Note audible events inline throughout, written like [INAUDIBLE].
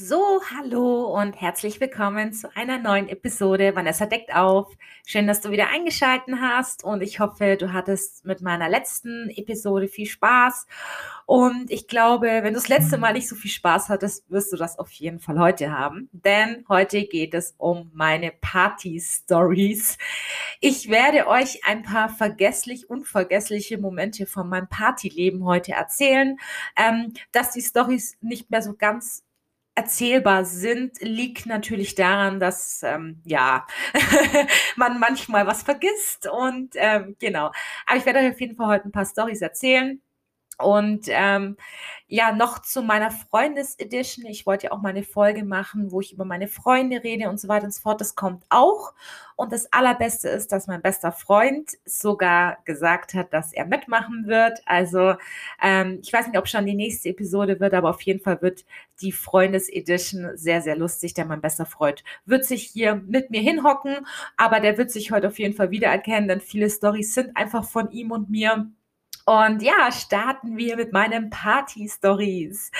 So, hallo und herzlich willkommen zu einer neuen Episode. Vanessa deckt auf. Schön, dass du wieder eingeschalten hast und ich hoffe, du hattest mit meiner letzten Episode viel Spaß. Und ich glaube, wenn du das letzte Mal nicht so viel Spaß hattest, wirst du das auf jeden Fall heute haben. Denn heute geht es um meine Party-Stories. Ich werde euch ein paar vergesslich unvergessliche Momente von meinem Partyleben heute erzählen. Ähm, dass die Stories nicht mehr so ganz erzählbar sind, liegt natürlich daran, dass ähm, ja [LAUGHS] man manchmal was vergisst und ähm, genau. Aber ich werde euch auf jeden Fall heute ein paar Stories erzählen. Und ähm, ja, noch zu meiner Freundes-Edition. Ich wollte ja auch mal eine Folge machen, wo ich über meine Freunde rede und so weiter und so fort. Das kommt auch. Und das Allerbeste ist, dass mein bester Freund sogar gesagt hat, dass er mitmachen wird. Also ähm, ich weiß nicht, ob schon die nächste Episode wird, aber auf jeden Fall wird die Freundes-Edition sehr, sehr lustig, denn mein bester Freund wird sich hier mit mir hinhocken. Aber der wird sich heute auf jeden Fall wiedererkennen, denn viele Stories sind einfach von ihm und mir. Und ja, starten wir mit meinen Party-Stories.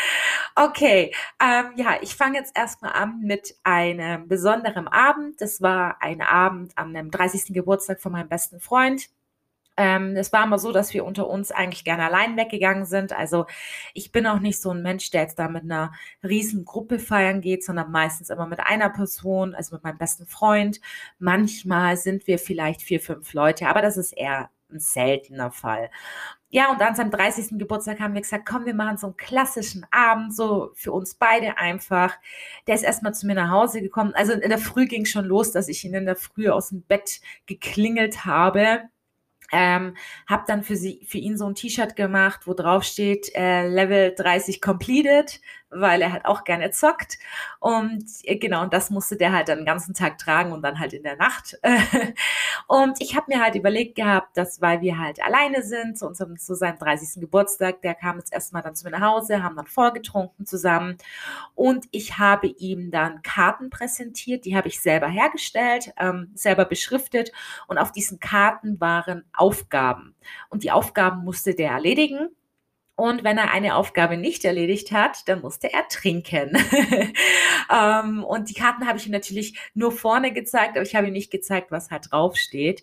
Okay, ähm, ja, ich fange jetzt erstmal an mit einem besonderen Abend. Das war ein Abend an dem 30. Geburtstag von meinem besten Freund. Ähm, es war immer so, dass wir unter uns eigentlich gerne allein weggegangen sind. Also ich bin auch nicht so ein Mensch, der jetzt da mit einer riesen Gruppe feiern geht, sondern meistens immer mit einer Person, also mit meinem besten Freund. Manchmal sind wir vielleicht vier, fünf Leute, aber das ist eher ein seltener Fall ja, und an seinem 30. Geburtstag haben wir gesagt, komm, wir machen so einen klassischen Abend, so für uns beide einfach. Der ist erstmal zu mir nach Hause gekommen. Also in der Früh ging schon los, dass ich ihn in der Früh aus dem Bett geklingelt habe ähm, habe dann für, sie, für ihn so ein T-Shirt gemacht, wo drauf steht äh, Level 30 completed, weil er halt auch gerne zockt. Und äh, genau, und das musste der halt dann den ganzen Tag tragen und dann halt in der Nacht. [LAUGHS] und ich habe mir halt überlegt gehabt, dass weil wir halt alleine sind, zu unserem zu seinem 30. Geburtstag, der kam jetzt erstmal dann zu mir nach Hause, haben dann vorgetrunken zusammen. Und ich habe ihm dann Karten präsentiert, die habe ich selber hergestellt, ähm, selber beschriftet. Und auf diesen Karten waren Aufgaben. Und die Aufgaben musste der erledigen. Und wenn er eine Aufgabe nicht erledigt hat, dann musste er trinken. [LAUGHS] ähm, und die Karten habe ich ihm natürlich nur vorne gezeigt, aber ich habe ihm nicht gezeigt, was halt draufsteht.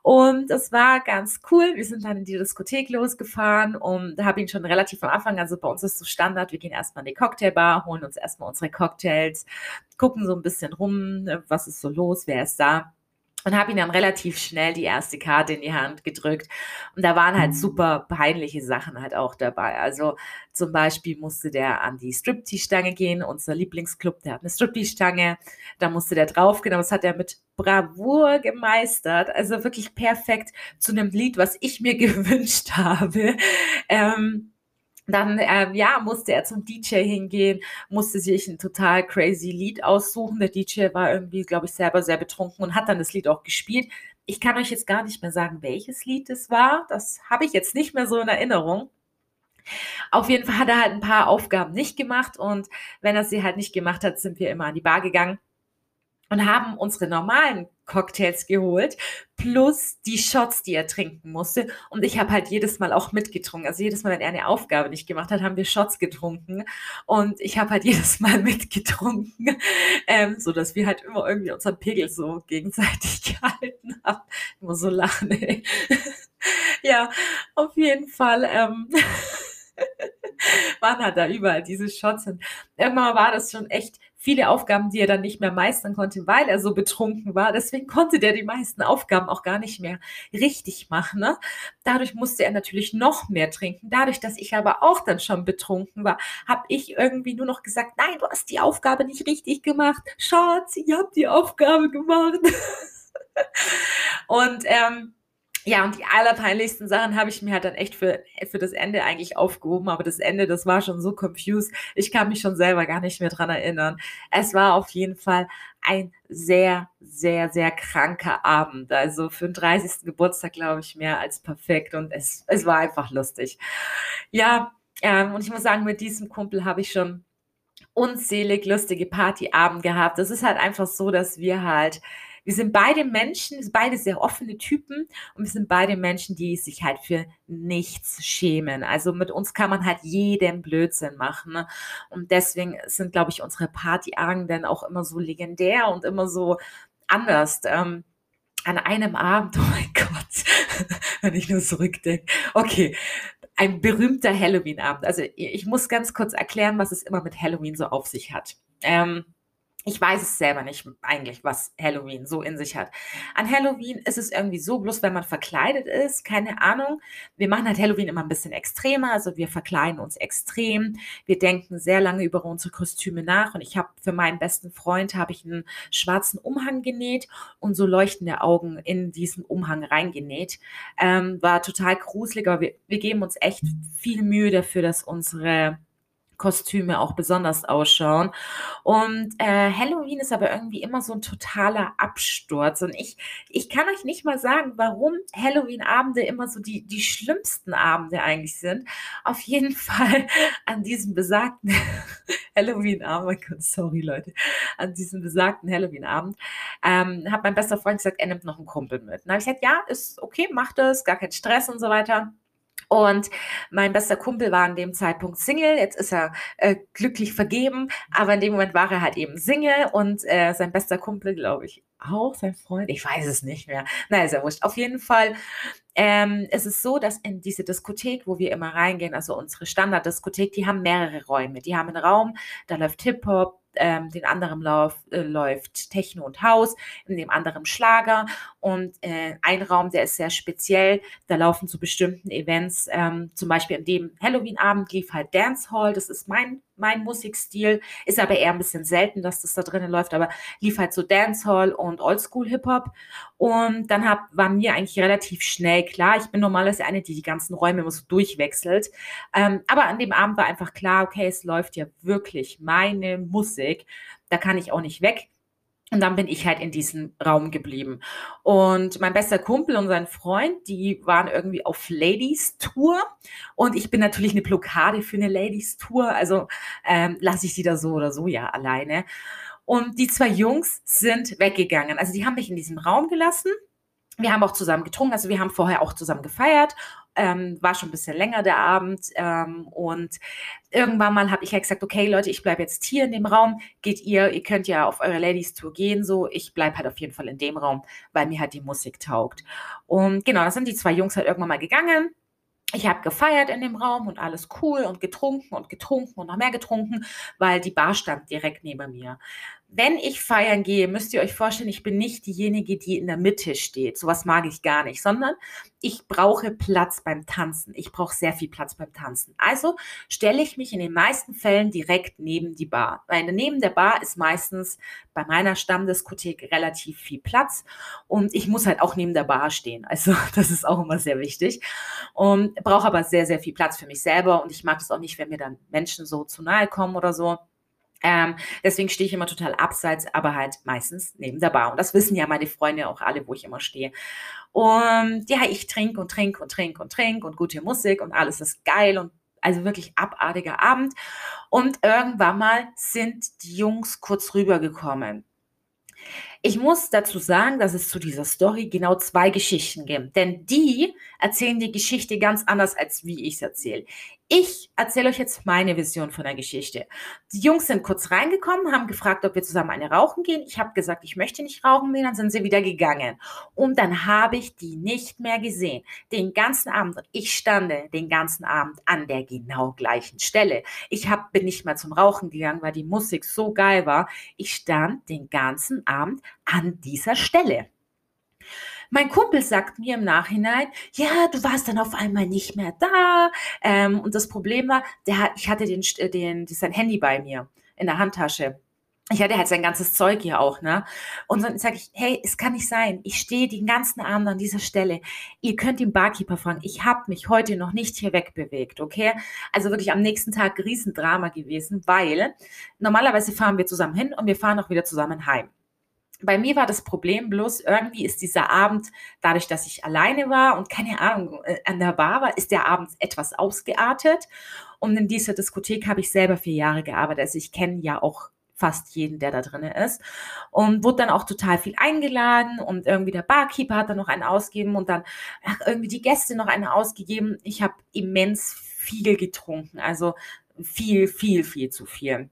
Und das war ganz cool. Wir sind dann in die Diskothek losgefahren und da habe ich ihn schon relativ am Anfang, also bei uns ist so Standard, wir gehen erstmal in die Cocktailbar, holen uns erstmal unsere Cocktails, gucken so ein bisschen rum, was ist so los, wer ist da und habe ihm dann relativ schnell die erste Karte in die Hand gedrückt. Und da waren halt mhm. super peinliche Sachen halt auch dabei. Also zum Beispiel musste der an die Striptease-Stange gehen, unser Lieblingsclub, der hat eine Striptease-Stange. Da musste der draufgehen, aber das hat er mit Bravour gemeistert. Also wirklich perfekt zu einem Lied, was ich mir [LAUGHS] gewünscht habe. Ähm, dann ähm, ja, musste er zum DJ hingehen, musste sich ein total crazy Lied aussuchen. Der DJ war irgendwie, glaube ich, selber sehr betrunken und hat dann das Lied auch gespielt. Ich kann euch jetzt gar nicht mehr sagen, welches Lied es war. Das habe ich jetzt nicht mehr so in Erinnerung. Auf jeden Fall hat er halt ein paar Aufgaben nicht gemacht und wenn er sie halt nicht gemacht hat, sind wir immer an die Bar gegangen und haben unsere normalen Cocktails geholt, plus die Shots, die er trinken musste. Und ich habe halt jedes Mal auch mitgetrunken. Also jedes Mal, wenn er eine Aufgabe nicht gemacht hat, haben wir Shots getrunken. Und ich habe halt [LAUGHS] jedes Mal mitgetrunken, ähm, so dass wir halt immer irgendwie unseren Pegel so gegenseitig [LAUGHS] gehalten haben. Immer so lachen. Ey. [LAUGHS] ja, auf jeden Fall. Ähm, waren halt da überall diese Shots. Und irgendwann war das schon echt viele Aufgaben, die er dann nicht mehr meistern konnte, weil er so betrunken war. Deswegen konnte der die meisten Aufgaben auch gar nicht mehr richtig machen. Ne? Dadurch musste er natürlich noch mehr trinken. Dadurch, dass ich aber auch dann schon betrunken war, habe ich irgendwie nur noch gesagt, nein, du hast die Aufgabe nicht richtig gemacht. Schatz, ihr habt die Aufgabe gemacht. [LAUGHS] Und ähm, ja, und die allerpeinlichsten Sachen habe ich mir halt dann echt für, für das Ende eigentlich aufgehoben. Aber das Ende, das war schon so confused. Ich kann mich schon selber gar nicht mehr dran erinnern. Es war auf jeden Fall ein sehr, sehr, sehr kranker Abend. Also für den 30. Geburtstag, glaube ich, mehr als perfekt. Und es, es war einfach lustig. Ja, ähm, und ich muss sagen, mit diesem Kumpel habe ich schon unzählig lustige Partyabend gehabt. Das ist halt einfach so, dass wir halt wir sind beide Menschen, beide sehr offene Typen und wir sind beide Menschen, die sich halt für nichts schämen. Also mit uns kann man halt jeden Blödsinn machen. Und deswegen sind, glaube ich, unsere Partyabenden auch immer so legendär und immer so anders. Ähm, an einem Abend, [LAUGHS] oh mein Gott, [LAUGHS] wenn ich nur zurückdenke. Okay, ein berühmter Halloween-Abend. Also ich muss ganz kurz erklären, was es immer mit Halloween so auf sich hat. Ähm, ich weiß es selber nicht eigentlich, was Halloween so in sich hat. An Halloween ist es irgendwie so, bloß wenn man verkleidet ist, keine Ahnung. Wir machen halt Halloween immer ein bisschen extremer, also wir verkleiden uns extrem. Wir denken sehr lange über unsere Kostüme nach und ich habe für meinen besten Freund habe ich einen schwarzen Umhang genäht und so leuchtende Augen in diesen Umhang reingenäht. Ähm, war total gruselig, aber wir, wir geben uns echt viel Mühe dafür, dass unsere Kostüme auch besonders ausschauen. Und äh, Halloween ist aber irgendwie immer so ein totaler Absturz. Und ich, ich kann euch nicht mal sagen, warum Halloween-Abende immer so die, die schlimmsten Abende eigentlich sind. Auf jeden [LAUGHS] Fall an diesem besagten [LAUGHS] Halloween-Abend, oh sorry Leute, an diesem besagten Halloween-Abend, ähm, hat mein bester Freund gesagt, er nimmt noch einen Kumpel mit. Dann habe ich gesagt, ja, ist okay, macht das, gar kein Stress und so weiter. Und mein bester Kumpel war an dem Zeitpunkt Single. Jetzt ist er äh, glücklich vergeben, aber in dem Moment war er halt eben Single und äh, sein bester Kumpel, glaube ich, auch sein Freund. Ich weiß es nicht mehr. Na, ist ja wurscht. Auf jeden Fall ähm, es ist so, dass in diese Diskothek, wo wir immer reingehen, also unsere Standarddiskothek, die haben mehrere Räume. Die haben einen Raum, da läuft Hip-Hop, ähm, den anderen Lauf, äh, läuft Techno und Haus, in dem anderen Schlager. Und äh, ein Raum, der ist sehr speziell, da laufen zu bestimmten Events, ähm, zum Beispiel an dem Halloween-Abend lief halt Dancehall, das ist mein, mein Musikstil, ist aber eher ein bisschen selten, dass das da drinnen läuft, aber lief halt so Dancehall und Oldschool-Hip-Hop und dann hab, war mir eigentlich relativ schnell klar, ich bin normalerweise eine, die die ganzen Räume immer so durchwechselt, ähm, aber an dem Abend war einfach klar, okay, es läuft ja wirklich meine Musik Musik. Da kann ich auch nicht weg. Und dann bin ich halt in diesem Raum geblieben. Und mein bester Kumpel und sein Freund, die waren irgendwie auf Ladies Tour. Und ich bin natürlich eine Blockade für eine Ladies Tour. Also ähm, lasse ich sie da so oder so ja alleine. Und die zwei Jungs sind weggegangen. Also die haben mich in diesem Raum gelassen. Wir haben auch zusammen getrunken, also wir haben vorher auch zusammen gefeiert ähm, war schon ein bisschen länger der Abend. Ähm, und irgendwann mal habe ich ja halt gesagt, okay Leute, ich bleibe jetzt hier in dem Raum. Geht ihr, ihr könnt ja auf eure Ladies Tour gehen, so. Ich bleibe halt auf jeden Fall in dem Raum, weil mir halt die Musik taugt. Und genau, da sind die zwei Jungs halt irgendwann mal gegangen. Ich habe gefeiert in dem Raum und alles cool und getrunken und getrunken und noch mehr getrunken, weil die Bar stand direkt neben mir wenn ich feiern gehe, müsst ihr euch vorstellen, ich bin nicht diejenige, die in der Mitte steht. Sowas mag ich gar nicht, sondern ich brauche Platz beim Tanzen. Ich brauche sehr viel Platz beim Tanzen. Also stelle ich mich in den meisten Fällen direkt neben die Bar. Weil neben der Bar ist meistens bei meiner Stammdiskothek relativ viel Platz und ich muss halt auch neben der Bar stehen. Also [LAUGHS] das ist auch immer sehr wichtig. Und brauche aber sehr, sehr viel Platz für mich selber und ich mag es auch nicht, wenn mir dann Menschen so zu nahe kommen oder so. Ähm, deswegen stehe ich immer total abseits, aber halt meistens neben der Bar. Und das wissen ja meine Freunde auch alle, wo ich immer stehe. Und ja, ich trinke und trinke und trinke und trinke und gute Musik und alles ist geil und also wirklich abartiger Abend. Und irgendwann mal sind die Jungs kurz rübergekommen. Ich muss dazu sagen, dass es zu dieser Story genau zwei Geschichten gibt. Denn die erzählen die Geschichte ganz anders, als wie ich es erzähle. Ich erzähle euch jetzt meine Vision von der Geschichte. Die Jungs sind kurz reingekommen, haben gefragt, ob wir zusammen eine rauchen gehen. Ich habe gesagt, ich möchte nicht rauchen gehen, dann sind sie wieder gegangen. Und dann habe ich die nicht mehr gesehen. Den ganzen Abend. Ich stande den ganzen Abend an der genau gleichen Stelle. Ich hab, bin nicht mal zum Rauchen gegangen, weil die Musik so geil war. Ich stand den ganzen Abend an dieser Stelle. Mein Kumpel sagt mir im Nachhinein, ja, du warst dann auf einmal nicht mehr da. Ähm, und das Problem war, der, ich hatte den, äh, den, sein Handy bei mir in der Handtasche. Ich hatte halt sein ganzes Zeug hier auch, ne? Und dann sage ich, hey, es kann nicht sein. Ich stehe den ganzen Abend an dieser Stelle. Ihr könnt den Barkeeper fragen. Ich habe mich heute noch nicht hier wegbewegt, okay? Also wirklich am nächsten Tag Riesendrama gewesen, weil normalerweise fahren wir zusammen hin und wir fahren auch wieder zusammen heim bei mir war das Problem bloß, irgendwie ist dieser Abend, dadurch, dass ich alleine war und keine Ahnung, äh, an der Bar war, ist der Abend etwas ausgeartet. Und in dieser Diskothek habe ich selber vier Jahre gearbeitet. Also ich kenne ja auch fast jeden, der da drin ist. Und wurde dann auch total viel eingeladen und irgendwie der Barkeeper hat dann noch einen ausgegeben und dann ach, irgendwie die Gäste noch einen ausgegeben. Ich habe immens viel getrunken, also viel, viel, viel zu viel.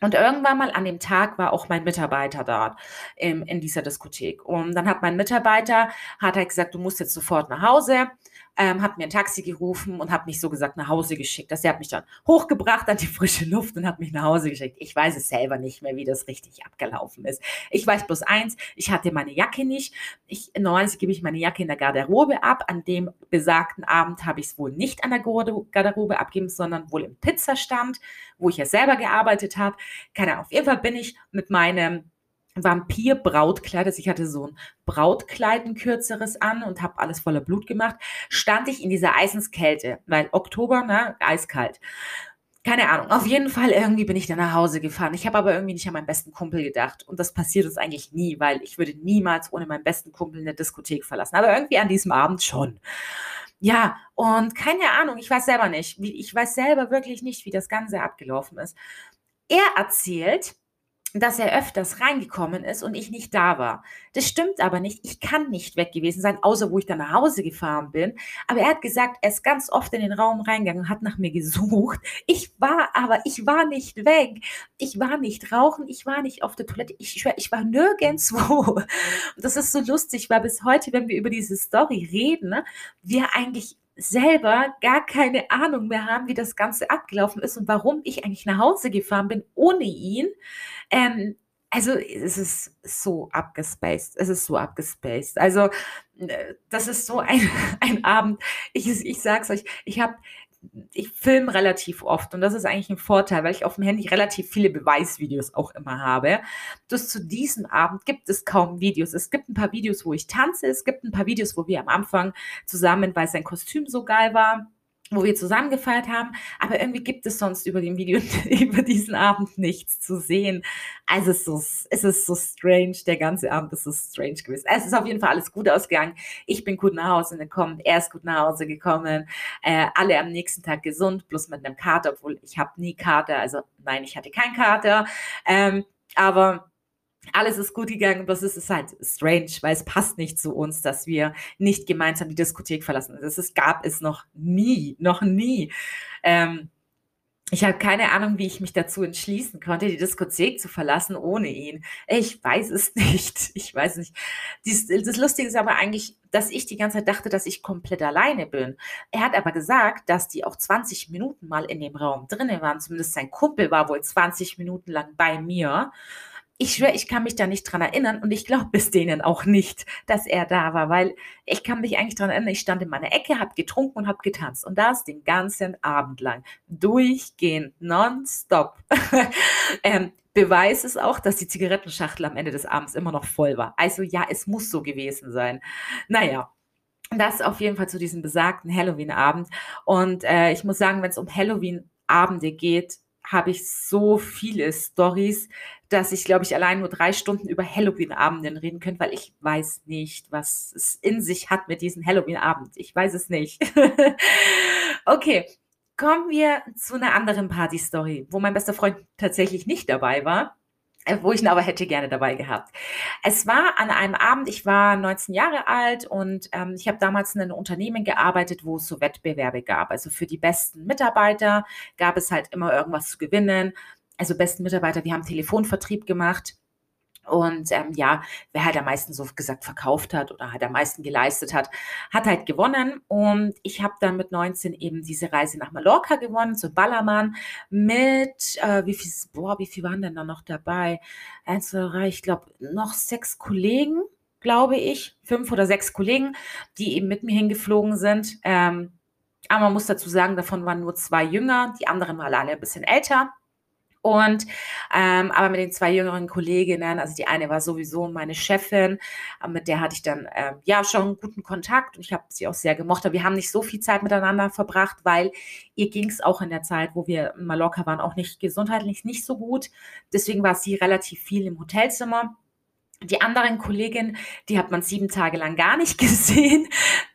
Und irgendwann mal an dem Tag war auch mein Mitarbeiter da in, in dieser Diskothek. Und dann hat mein Mitarbeiter, hat halt gesagt, du musst jetzt sofort nach Hause ähm, hat mir ein Taxi gerufen und hat mich so gesagt nach Hause geschickt. Das, hat mich dann hochgebracht an die frische Luft und hat mich nach Hause geschickt. Ich weiß es selber nicht mehr, wie das richtig abgelaufen ist. Ich weiß bloß eins, ich hatte meine Jacke nicht. Ich, normalerweise gebe ich meine Jacke in der Garderobe ab. An dem besagten Abend habe ich es wohl nicht an der Garderobe abgeben, sondern wohl im Pizzastand, wo ich ja selber gearbeitet habe. Keine Ahnung. Auf jeden Fall bin ich mit meinem Vampir-Brautkleid, also ich hatte so ein Brautkleid, ein kürzeres an und habe alles voller Blut gemacht, stand ich in dieser Eisenskälte, weil Oktober, ne, eiskalt. Keine Ahnung, auf jeden Fall irgendwie bin ich dann nach Hause gefahren. Ich habe aber irgendwie nicht an meinen besten Kumpel gedacht. Und das passiert uns eigentlich nie, weil ich würde niemals ohne meinen besten Kumpel eine Diskothek verlassen. Aber irgendwie an diesem Abend schon. Ja, und keine Ahnung, ich weiß selber nicht. Ich weiß selber wirklich nicht, wie das Ganze abgelaufen ist. Er erzählt, dass er öfters reingekommen ist und ich nicht da war. Das stimmt aber nicht. Ich kann nicht weg gewesen sein, außer wo ich dann nach Hause gefahren bin. Aber er hat gesagt, er ist ganz oft in den Raum reingegangen und hat nach mir [LAUGHS] gesucht. Ich war aber, ich war nicht weg. Ich war nicht rauchen, ich war nicht auf der Toilette. Ich, ich war nirgendwo. [LAUGHS] Und das ist so lustig, weil bis heute, wenn wir über diese Story reden, ne, wir eigentlich selber gar keine Ahnung mehr haben, wie das Ganze abgelaufen ist und warum ich eigentlich nach Hause gefahren bin ohne ihn. Ähm, also es ist so abgespaced. Es ist so abgespaced. Also äh, das ist so ein, [LAUGHS] ein Abend. Ich, ich sag's euch, ich habe ich filme relativ oft und das ist eigentlich ein Vorteil, weil ich auf dem Handy relativ viele Beweisvideos auch immer habe. Dass zu diesem Abend gibt es kaum Videos. Es gibt ein paar Videos, wo ich tanze, es gibt ein paar Videos, wo wir am Anfang zusammen, weil sein Kostüm so geil war, wo wir zusammen gefeiert haben, aber irgendwie gibt es sonst über den Video, [LAUGHS] über diesen Abend nichts zu sehen. Also es ist, so, es ist so strange, der ganze Abend ist so strange gewesen. Es ist auf jeden Fall alles gut ausgegangen. Ich bin gut nach Hause gekommen, er ist gut nach Hause gekommen, äh, alle am nächsten Tag gesund, plus mit einem Kater, obwohl ich habe nie Kater, also nein, ich hatte keinen Kater, ähm, aber alles ist gut gegangen, das ist, ist halt strange, weil es passt nicht zu uns, dass wir nicht gemeinsam die Diskothek verlassen. Das ist, gab es noch nie, noch nie. Ähm, ich habe keine Ahnung, wie ich mich dazu entschließen konnte, die Diskothek zu verlassen ohne ihn. Ich weiß es [LAUGHS] nicht. Ich weiß nicht. Dies, das Lustige ist aber eigentlich, dass ich die ganze Zeit dachte, dass ich komplett alleine bin. Er hat aber gesagt, dass die auch 20 Minuten mal in dem Raum drinnen waren. Zumindest sein Kumpel war wohl 20 Minuten lang bei mir ich schwöre, ich kann mich da nicht dran erinnern und ich glaube es denen auch nicht, dass er da war, weil ich kann mich eigentlich dran erinnern, ich stand in meiner Ecke, habe getrunken und habe getanzt und das den ganzen Abend lang, durchgehend, nonstop. [LAUGHS] ähm, Beweis ist auch, dass die Zigarettenschachtel am Ende des Abends immer noch voll war. Also ja, es muss so gewesen sein. Naja, das auf jeden Fall zu diesem besagten Halloween-Abend. Und äh, ich muss sagen, wenn es um Halloween-Abende geht, habe ich so viele Stories, dass ich, glaube ich, allein nur drei Stunden über Halloween-Abenden reden könnte, weil ich weiß nicht, was es in sich hat mit diesem Halloween-Abend. Ich weiß es nicht. [LAUGHS] okay, kommen wir zu einer anderen Party-Story, wo mein bester Freund tatsächlich nicht dabei war äh, wo ich ihn aber hätte gerne dabei gehabt. Es war an einem Abend, ich war 19 Jahre alt und ähm, ich habe damals in einem Unternehmen gearbeitet, wo es so Wettbewerbe gab. Also für die besten Mitarbeiter gab es halt immer irgendwas zu gewinnen also besten Mitarbeiter, wir haben Telefonvertrieb gemacht. Und ähm, ja, wer halt am meisten so gesagt verkauft hat oder halt am meisten geleistet hat, hat halt gewonnen. Und ich habe dann mit 19 eben diese Reise nach Mallorca gewonnen, zu Ballermann, mit, äh, wie viel, boah, wie viel waren denn da noch dabei? Eins, zwei, drei, ich glaube, noch sechs Kollegen, glaube ich, fünf oder sechs Kollegen, die eben mit mir hingeflogen sind. Ähm, aber man muss dazu sagen, davon waren nur zwei jünger, die anderen waren alle ein bisschen älter. Und ähm, aber mit den zwei jüngeren Kolleginnen, also die eine war sowieso meine Chefin, mit der hatte ich dann ähm, ja schon einen guten Kontakt und ich habe sie auch sehr gemocht. Aber wir haben nicht so viel Zeit miteinander verbracht, weil ihr ging es auch in der Zeit, wo wir in Mallorca waren, auch nicht gesundheitlich nicht so gut. Deswegen war sie relativ viel im Hotelzimmer. Die anderen Kollegin, die hat man sieben Tage lang gar nicht [LAUGHS] gesehen.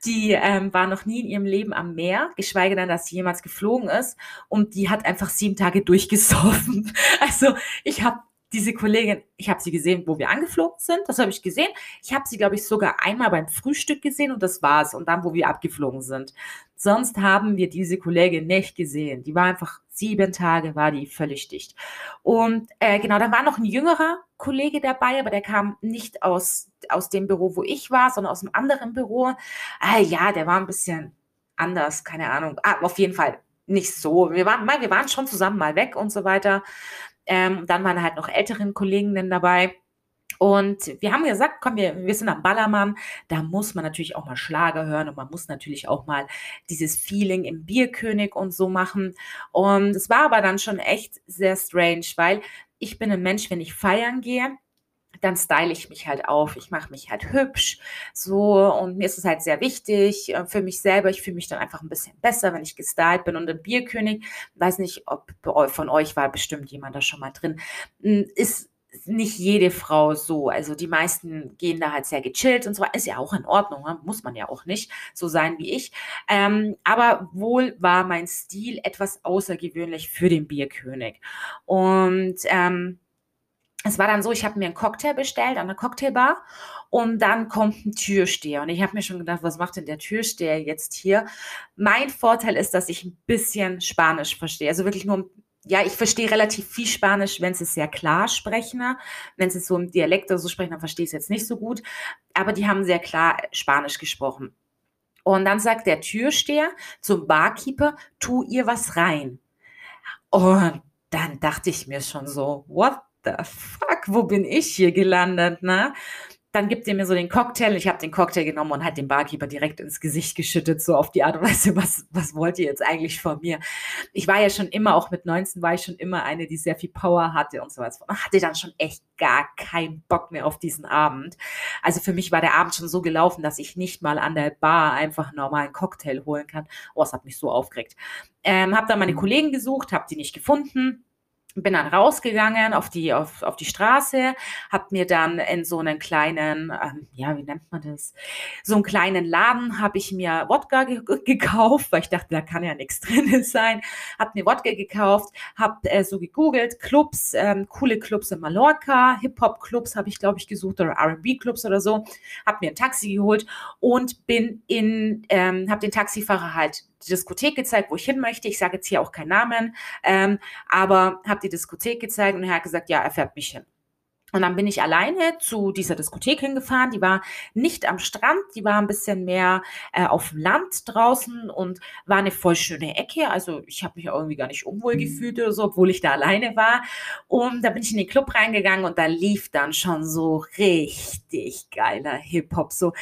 Die ähm, war noch nie in ihrem Leben am Meer, geschweige denn, dass sie jemals geflogen ist. Und die hat einfach sieben Tage [LAUGHS] durchgesoffen. Also ich habe diese Kollegin, ich habe sie gesehen, wo wir angeflogen sind, das habe ich gesehen. Ich habe sie, glaube ich, sogar einmal beim Frühstück gesehen und das war's. Und dann, wo wir abgeflogen sind. Sonst haben wir diese Kollegin nicht gesehen. Die war einfach sieben Tage, war die völlig dicht. Und äh, genau, da war noch ein jüngerer Kollege dabei, aber der kam nicht aus, aus dem Büro, wo ich war, sondern aus einem anderen Büro. Ah, ja, der war ein bisschen anders, keine Ahnung. Ah, auf jeden Fall nicht so. Wir waren, wir waren schon zusammen mal weg und so weiter. Ähm, dann waren halt noch älteren Kolleginnen dabei. Und wir haben gesagt, komm, wir, wir sind am Ballermann, da muss man natürlich auch mal Schlager hören und man muss natürlich auch mal dieses Feeling im Bierkönig und so machen. Und es war aber dann schon echt sehr strange, weil ich bin ein Mensch, wenn ich feiern gehe, dann style ich mich halt auf. Ich mache mich halt hübsch. So, und mir ist es halt sehr wichtig äh, für mich selber. Ich fühle mich dann einfach ein bisschen besser, wenn ich gestylt bin. Und im Bierkönig, weiß nicht, ob von euch war bestimmt jemand da schon mal drin, hm, ist nicht jede Frau so. Also die meisten gehen da halt sehr gechillt und so. Ist ja auch in Ordnung, ne? muss man ja auch nicht so sein wie ich. Ähm, aber wohl war mein Stil etwas außergewöhnlich für den Bierkönig. Und ähm, es war dann so, ich habe mir einen Cocktail bestellt an der Cocktailbar und dann kommt ein Türsteher. Und ich habe mir schon gedacht, was macht denn der Türsteher jetzt hier? Mein Vorteil ist, dass ich ein bisschen Spanisch verstehe. Also wirklich nur, ja, ich verstehe relativ viel Spanisch, wenn sie es sehr klar sprechen. Wenn sie es so im Dialekt oder so sprechen, dann verstehe ich es jetzt nicht so gut. Aber die haben sehr klar Spanisch gesprochen. Und dann sagt der Türsteher zum Barkeeper, tu ihr was rein. Und dann dachte ich mir schon so, what the fuck, wo bin ich hier gelandet, ne? Dann gibt er mir so den Cocktail. Ich habe den Cocktail genommen und hat den Barkeeper direkt ins Gesicht geschüttet, so auf die Art und Weise, was, was wollt ihr jetzt eigentlich von mir? Ich war ja schon immer, auch mit 19 war ich schon immer eine, die sehr viel Power hatte und so was. Und hatte dann schon echt gar keinen Bock mehr auf diesen Abend. Also für mich war der Abend schon so gelaufen, dass ich nicht mal an der Bar einfach einen normalen Cocktail holen kann. Oh, es hat mich so aufgeregt. Ähm, habe dann meine mhm. Kollegen gesucht, habe die nicht gefunden bin dann rausgegangen auf die, auf, auf die Straße, habe mir dann in so einen kleinen, ähm, ja, wie nennt man das? So einen kleinen Laden habe ich mir Wodka ge gekauft, weil ich dachte, da kann ja nichts [LAUGHS] drin sein. Habe mir Wodka gekauft, habe äh, so gegoogelt, Clubs, ähm, coole Clubs in Mallorca, Hip-Hop-Clubs habe ich, glaube ich, gesucht oder R&B-Clubs oder so. Habe mir ein Taxi geholt und bin in, ähm, habe den Taxifahrer halt die Diskothek gezeigt, wo ich hin möchte. Ich sage jetzt hier auch keinen Namen, ähm, aber habe die Diskothek gezeigt und er hat gesagt, ja, er fährt mich hin. Und dann bin ich alleine zu dieser Diskothek hingefahren. Die war nicht am Strand, die war ein bisschen mehr äh, auf dem Land draußen und war eine voll schöne Ecke. Also ich habe mich irgendwie gar nicht unwohl mhm. gefühlt oder so, obwohl ich da alleine war. Und da bin ich in den Club reingegangen und da lief dann schon so richtig geiler Hip-Hop. So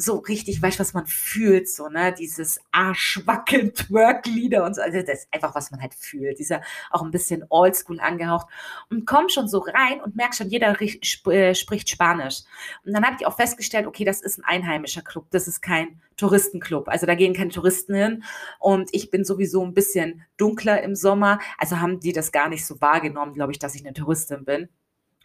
so richtig, weißt du, was man fühlt, so, ne, dieses Arschwackeln, [LAUGHS] Twerk-Lieder und so, also das ist einfach, was man halt fühlt, dieser auch ein bisschen oldschool angehaucht. Und komm schon so rein und merk schon, jeder äh, spricht Spanisch. Und dann habe ich auch festgestellt, okay, das ist ein einheimischer Club, das ist kein Touristenclub, also da gehen keine Touristen hin. Und ich bin sowieso ein bisschen dunkler im Sommer, also haben die das gar nicht so wahrgenommen, glaube ich, dass ich eine Touristin bin.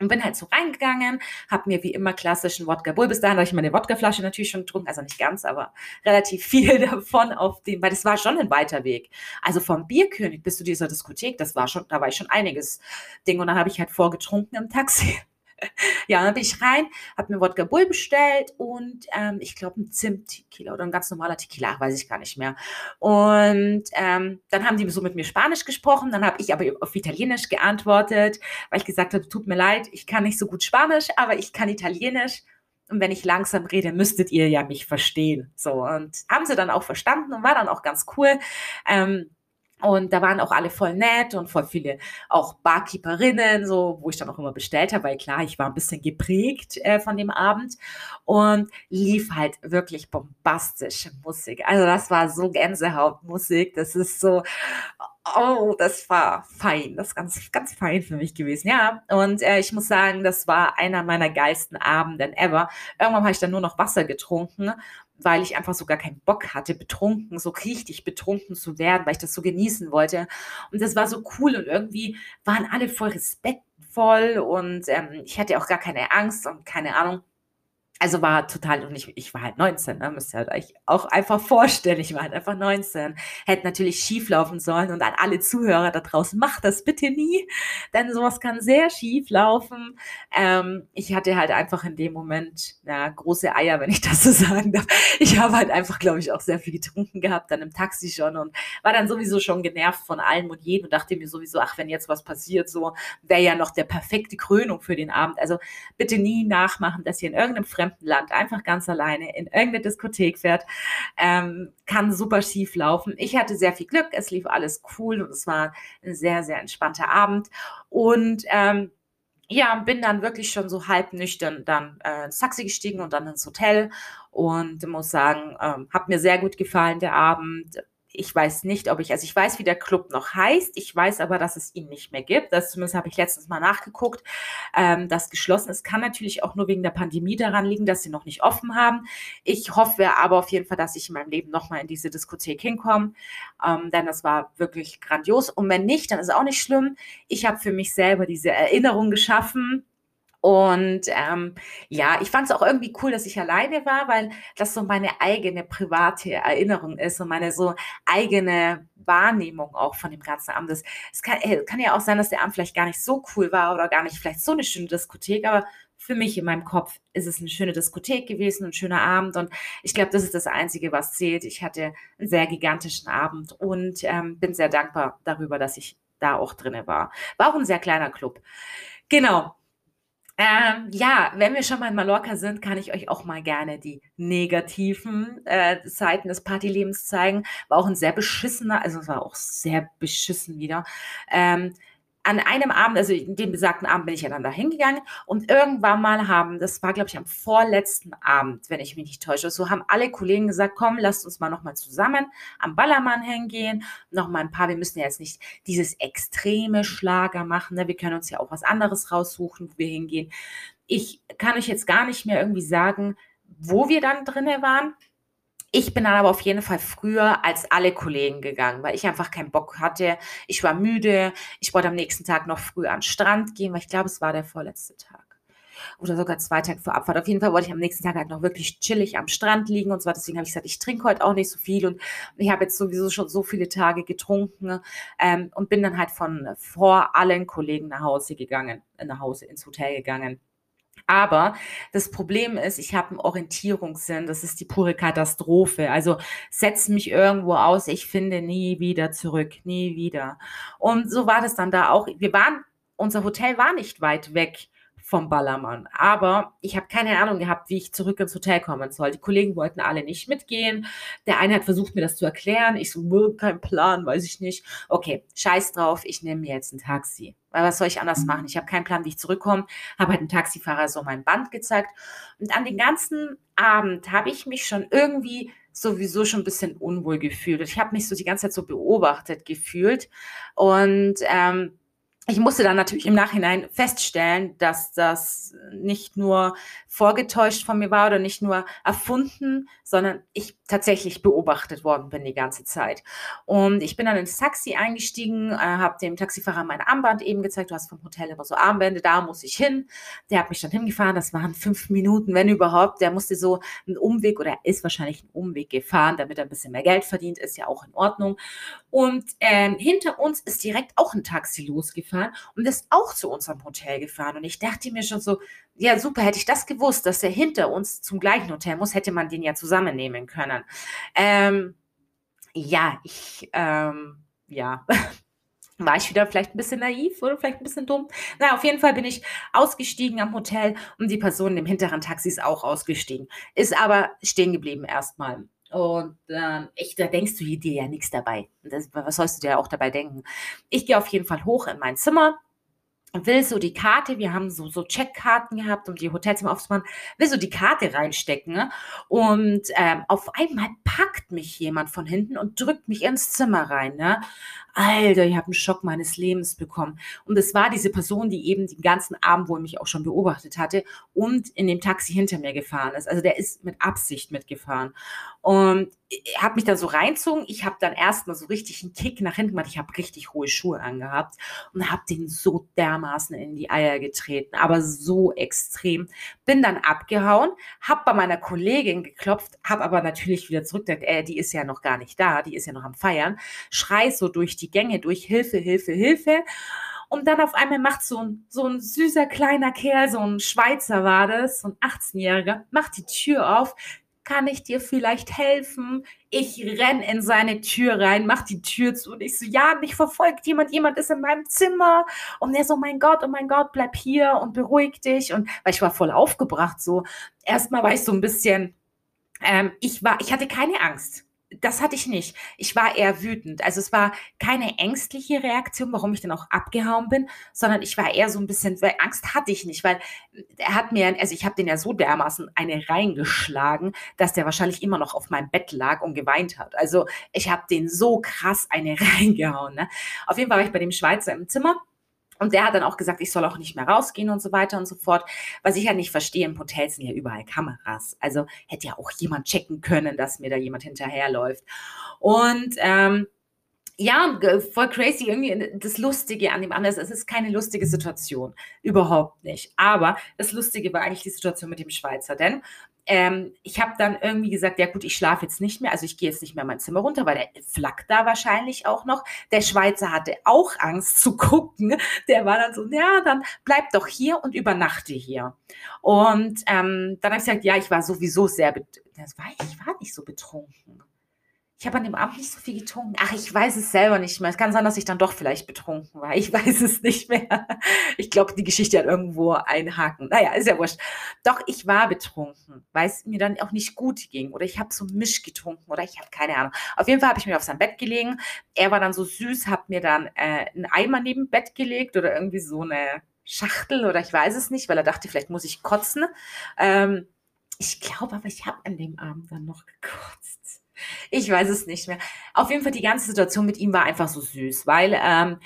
Und bin halt so reingegangen, habe mir wie immer klassischen Wodka Bull, bis dahin habe ich meine Wodkaflasche natürlich schon getrunken, also nicht ganz, aber relativ viel [LAUGHS] davon auf dem, weil das war schon ein weiter Weg. Also vom Bierkönig bis zu dieser Diskothek, das war schon, da war ich schon einiges Ding und dann habe ich halt vorgetrunken im Taxi. [LAUGHS] ja, dann bin ich rein, habe mir Wodka Bull bestellt und ähm, ich glaube ein Zimt-Tequila oder ein ganz normaler Tequila, weiß ich gar nicht mehr. Und ähm, dann haben die so mit mir Spanisch gesprochen, dann habe ich aber auf Italienisch geantwortet, weil ich gesagt habe, tut mir leid, ich kann nicht so gut Spanisch, aber ich kann Italienisch. Und wenn ich langsam rede, müsstet ihr ja mich verstehen. So, und haben sie dann auch verstanden und war dann auch ganz cool. Ähm, und da waren auch alle voll nett und voll viele auch Barkeeperinnen, so, wo ich dann auch immer bestellt habe, weil klar, ich war ein bisschen geprägt äh, von dem Abend und lief halt wirklich bombastische Musik. Also das war so Gänsehautmusik, das ist so, oh, das war fein, das ist ganz, ganz fein für mich gewesen, ja. Und äh, ich muss sagen, das war einer meiner geilsten Abenden ever. Irgendwann habe ich dann nur noch Wasser getrunken weil ich einfach so gar keinen Bock hatte, betrunken, so richtig betrunken zu werden, weil ich das so genießen wollte. Und das war so cool und irgendwie waren alle voll respektvoll und ähm, ich hatte auch gar keine Angst und keine Ahnung. Also war total, und ich, ich war halt 19, ne? müsst ihr halt euch auch einfach vorstellen, ich war halt einfach 19. Hätte natürlich schief laufen sollen und an alle Zuhörer da draußen, macht das bitte nie, denn sowas kann sehr schief laufen. Ähm, ich hatte halt einfach in dem Moment ja, große Eier, wenn ich das so [LAUGHS] sagen darf. Ich habe halt einfach, glaube ich, auch sehr viel getrunken gehabt, dann im Taxi schon und war dann sowieso schon genervt von allem und jedem und dachte mir sowieso, ach, wenn jetzt was passiert, so wäre ja noch der perfekte Krönung für den Abend. Also bitte nie nachmachen, dass ihr in irgendeinem fremden fremden Land einfach ganz alleine in irgendeine Diskothek fährt, ähm, kann super schief laufen. Ich hatte sehr viel Glück, es lief alles cool und es war ein sehr, sehr entspannter Abend. Und ähm, ja, bin dann wirklich schon so halb nüchtern dann äh, ins Taxi gestiegen und dann ins Hotel und muss sagen, ähm, hat mir sehr gut gefallen der Abend ich weiß nicht, ob ich, also ich weiß, wie der Club noch heißt, ich weiß aber, dass es ihn nicht mehr gibt. Das zumindest habe ich letztens mal nachgeguckt, ähm, das geschlossen ist. Kann natürlich auch nur wegen der Pandemie daran liegen, dass sie noch nicht offen haben. Ich hoffe aber auf jeden Fall, dass ich in meinem Leben nochmal in diese Diskothek hinkomme, ähm, denn das war wirklich grandios. Und wenn nicht, dann ist auch nicht schlimm. Ich habe für mich selber diese Erinnerung geschaffen und ähm, ja, ich fand es auch irgendwie cool, dass ich alleine war, weil das so meine eigene private Erinnerung ist und meine so eigene Wahrnehmung auch von dem ganzen Abend ist. Es kann, äh, kann ja auch sein, dass der Abend vielleicht gar nicht so cool war oder gar nicht vielleicht so eine schöne Diskothek, aber für mich in meinem Kopf ist es eine schöne Diskothek gewesen, ein schöner Abend und ich glaube, das ist das Einzige, was zählt. Ich hatte einen sehr gigantischen Abend und ähm, bin sehr dankbar darüber, dass ich da auch drinne war. War auch ein sehr kleiner Club. Genau. Ähm, ja, wenn wir schon mal in Mallorca sind, kann ich euch auch mal gerne die negativen äh, Seiten des Partylebens zeigen. War auch ein sehr beschissener, also es war auch sehr beschissen wieder. Ähm, an einem Abend, also dem besagten Abend bin ich ja dann da hingegangen und irgendwann mal haben, das war glaube ich am vorletzten Abend, wenn ich mich nicht täusche, so haben alle Kollegen gesagt, komm, lasst uns mal nochmal zusammen am Ballermann hingehen, nochmal ein paar, wir müssen ja jetzt nicht dieses extreme Schlager machen, ne? wir können uns ja auch was anderes raussuchen, wo wir hingehen. Ich kann euch jetzt gar nicht mehr irgendwie sagen, wo wir dann drinnen waren, ich bin dann aber auf jeden Fall früher als alle Kollegen gegangen, weil ich einfach keinen Bock hatte. Ich war müde. Ich wollte am nächsten Tag noch früh an den Strand gehen, weil ich glaube, es war der vorletzte Tag. Oder sogar zwei Tage vor Abfahrt. Auf jeden Fall wollte ich am nächsten Tag halt noch wirklich chillig am Strand liegen. Und zwar deswegen habe ich gesagt, ich trinke heute auch nicht so viel. Und ich habe jetzt sowieso schon so viele Tage getrunken ähm, und bin dann halt von vor allen Kollegen nach Hause gegangen, nach Hause ins Hotel gegangen. Aber das Problem ist, ich habe einen Orientierungssinn. Das ist die pure Katastrophe. Also setz mich irgendwo aus. Ich finde nie wieder zurück. Nie wieder. Und so war das dann da auch. Wir waren, unser Hotel war nicht weit weg vom Ballermann. Aber ich habe keine Ahnung gehabt, wie ich zurück ins Hotel kommen soll. Die Kollegen wollten alle nicht mitgehen. Der eine hat versucht, mir das zu erklären. Ich so, kein Plan, weiß ich nicht. Okay, scheiß drauf, ich nehme mir jetzt ein Taxi. Weil was soll ich anders mhm. machen? Ich habe keinen Plan, wie ich zurückkomme. Habe halt einen Taxifahrer so mein Band gezeigt. Und an den ganzen Abend habe ich mich schon irgendwie sowieso schon ein bisschen unwohl gefühlt. Ich habe mich so die ganze Zeit so beobachtet gefühlt. Und ähm, ich musste dann natürlich im Nachhinein feststellen, dass das nicht nur vorgetäuscht von mir war oder nicht nur erfunden, sondern ich tatsächlich beobachtet worden bin die ganze Zeit. Und ich bin dann ins Taxi eingestiegen, äh, habe dem Taxifahrer mein Armband eben gezeigt. Du hast vom Hotel immer so Armbände, da muss ich hin. Der hat mich dann hingefahren. Das waren fünf Minuten, wenn überhaupt. Der musste so einen Umweg oder ist wahrscheinlich einen Umweg gefahren, damit er ein bisschen mehr Geld verdient. Ist ja auch in Ordnung. Und ähm, hinter uns ist direkt auch ein Taxi losgefahren und ist auch zu unserem Hotel gefahren. Und ich dachte mir schon so, ja, super, hätte ich das gewusst, dass der hinter uns zum gleichen Hotel muss, hätte man den ja zusammennehmen können. Ähm, ja, ich, ähm, ja. [LAUGHS] war ich wieder vielleicht ein bisschen naiv oder vielleicht ein bisschen dumm. Na, auf jeden Fall bin ich ausgestiegen am Hotel und die Person im hinteren Taxi ist auch ausgestiegen. Ist aber stehen geblieben erstmal. Und ähm, ich, da denkst du dir ja nichts dabei. Das, was sollst du dir auch dabei denken? Ich gehe auf jeden Fall hoch in mein Zimmer, will so die Karte, wir haben so, so Checkkarten gehabt, um die Hotelzimmer aufzumachen, will so die Karte reinstecken. Ne? Und ähm, auf einmal packt mich jemand von hinten und drückt mich ins Zimmer rein. Ne? Alter, ich habe einen Schock meines Lebens bekommen. Und es war diese Person, die eben den ganzen Abend wohl mich auch schon beobachtet hatte und in dem Taxi hinter mir gefahren ist. Also der ist mit Absicht mitgefahren. Und er hat mich dann so reinzogen. Ich habe dann erstmal so richtig einen Kick nach hinten gemacht. Ich habe richtig hohe Schuhe angehabt und habe den so dermaßen in die Eier getreten, aber so extrem. Bin dann abgehauen, habe bei meiner Kollegin geklopft, habe aber natürlich wieder zurückgedacht, äh, die ist ja noch gar nicht da, die ist ja noch am Feiern. Schrei so durch die Gänge durch, Hilfe, Hilfe, Hilfe. Und dann auf einmal macht so ein, so ein süßer kleiner Kerl, so ein Schweizer war das, so ein 18-Jähriger, macht die Tür auf, kann ich dir vielleicht helfen? Ich renn in seine Tür rein, mach die Tür zu und ich so, ja, mich verfolgt jemand, jemand ist in meinem Zimmer. Und er so, mein Gott, oh mein Gott, bleib hier und beruhig dich. Und weil ich war voll aufgebracht, so. Erstmal war ich so ein bisschen, ähm, ich war, ich hatte keine Angst das hatte ich nicht. Ich war eher wütend. Also es war keine ängstliche Reaktion, warum ich dann auch abgehauen bin, sondern ich war eher so ein bisschen, weil Angst hatte ich nicht, weil er hat mir, also ich habe den ja so dermaßen eine reingeschlagen, dass der wahrscheinlich immer noch auf meinem Bett lag und geweint hat. Also ich habe den so krass eine [LAUGHS] reingehauen. Ne? Auf jeden Fall war ich bei dem Schweizer im Zimmer und der hat dann auch gesagt, ich soll auch nicht mehr rausgehen und so weiter und so fort. Was ich ja nicht verstehe, im Hotel sind ja überall Kameras. Also hätte ja auch jemand checken können, dass mir da jemand hinterherläuft. Und ähm, ja, voll crazy. Irgendwie das Lustige an dem anderen, es ist keine lustige Situation. Überhaupt nicht. Aber das Lustige war eigentlich die Situation mit dem Schweizer. Denn ähm, ich habe dann irgendwie gesagt, ja gut, ich schlafe jetzt nicht mehr, also ich gehe jetzt nicht mehr in mein Zimmer runter, weil der flackt da wahrscheinlich auch noch. Der Schweizer hatte auch Angst [LAUGHS] zu gucken. Der war dann so, ja, dann bleib doch hier und übernachte hier. Und ähm, dann habe ich gesagt, ja, ich war sowieso sehr, das war, ich war nicht so betrunken. Ich habe an dem Abend nicht so viel getrunken. Ach, ich weiß es selber nicht mehr. Es kann sein, dass ich dann doch vielleicht betrunken war. Ich [LAUGHS] weiß es nicht mehr. Ich glaube, die Geschichte hat irgendwo einen Haken. Naja, ist ja wurscht. Doch, ich war betrunken, weil es mir dann auch nicht gut ging. Oder ich habe so Misch getrunken oder ich habe keine Ahnung. Auf jeden Fall habe ich mir auf sein Bett gelegen. Er war dann so süß, hat mir dann äh, einen Eimer neben Bett gelegt oder irgendwie so eine Schachtel oder ich weiß es nicht, weil er dachte, vielleicht muss ich kotzen. Ähm, ich glaube aber, ich habe an dem Abend dann noch gekotzt. Ich weiß es nicht mehr. Auf jeden Fall, die ganze Situation mit ihm war einfach so süß, weil ähm,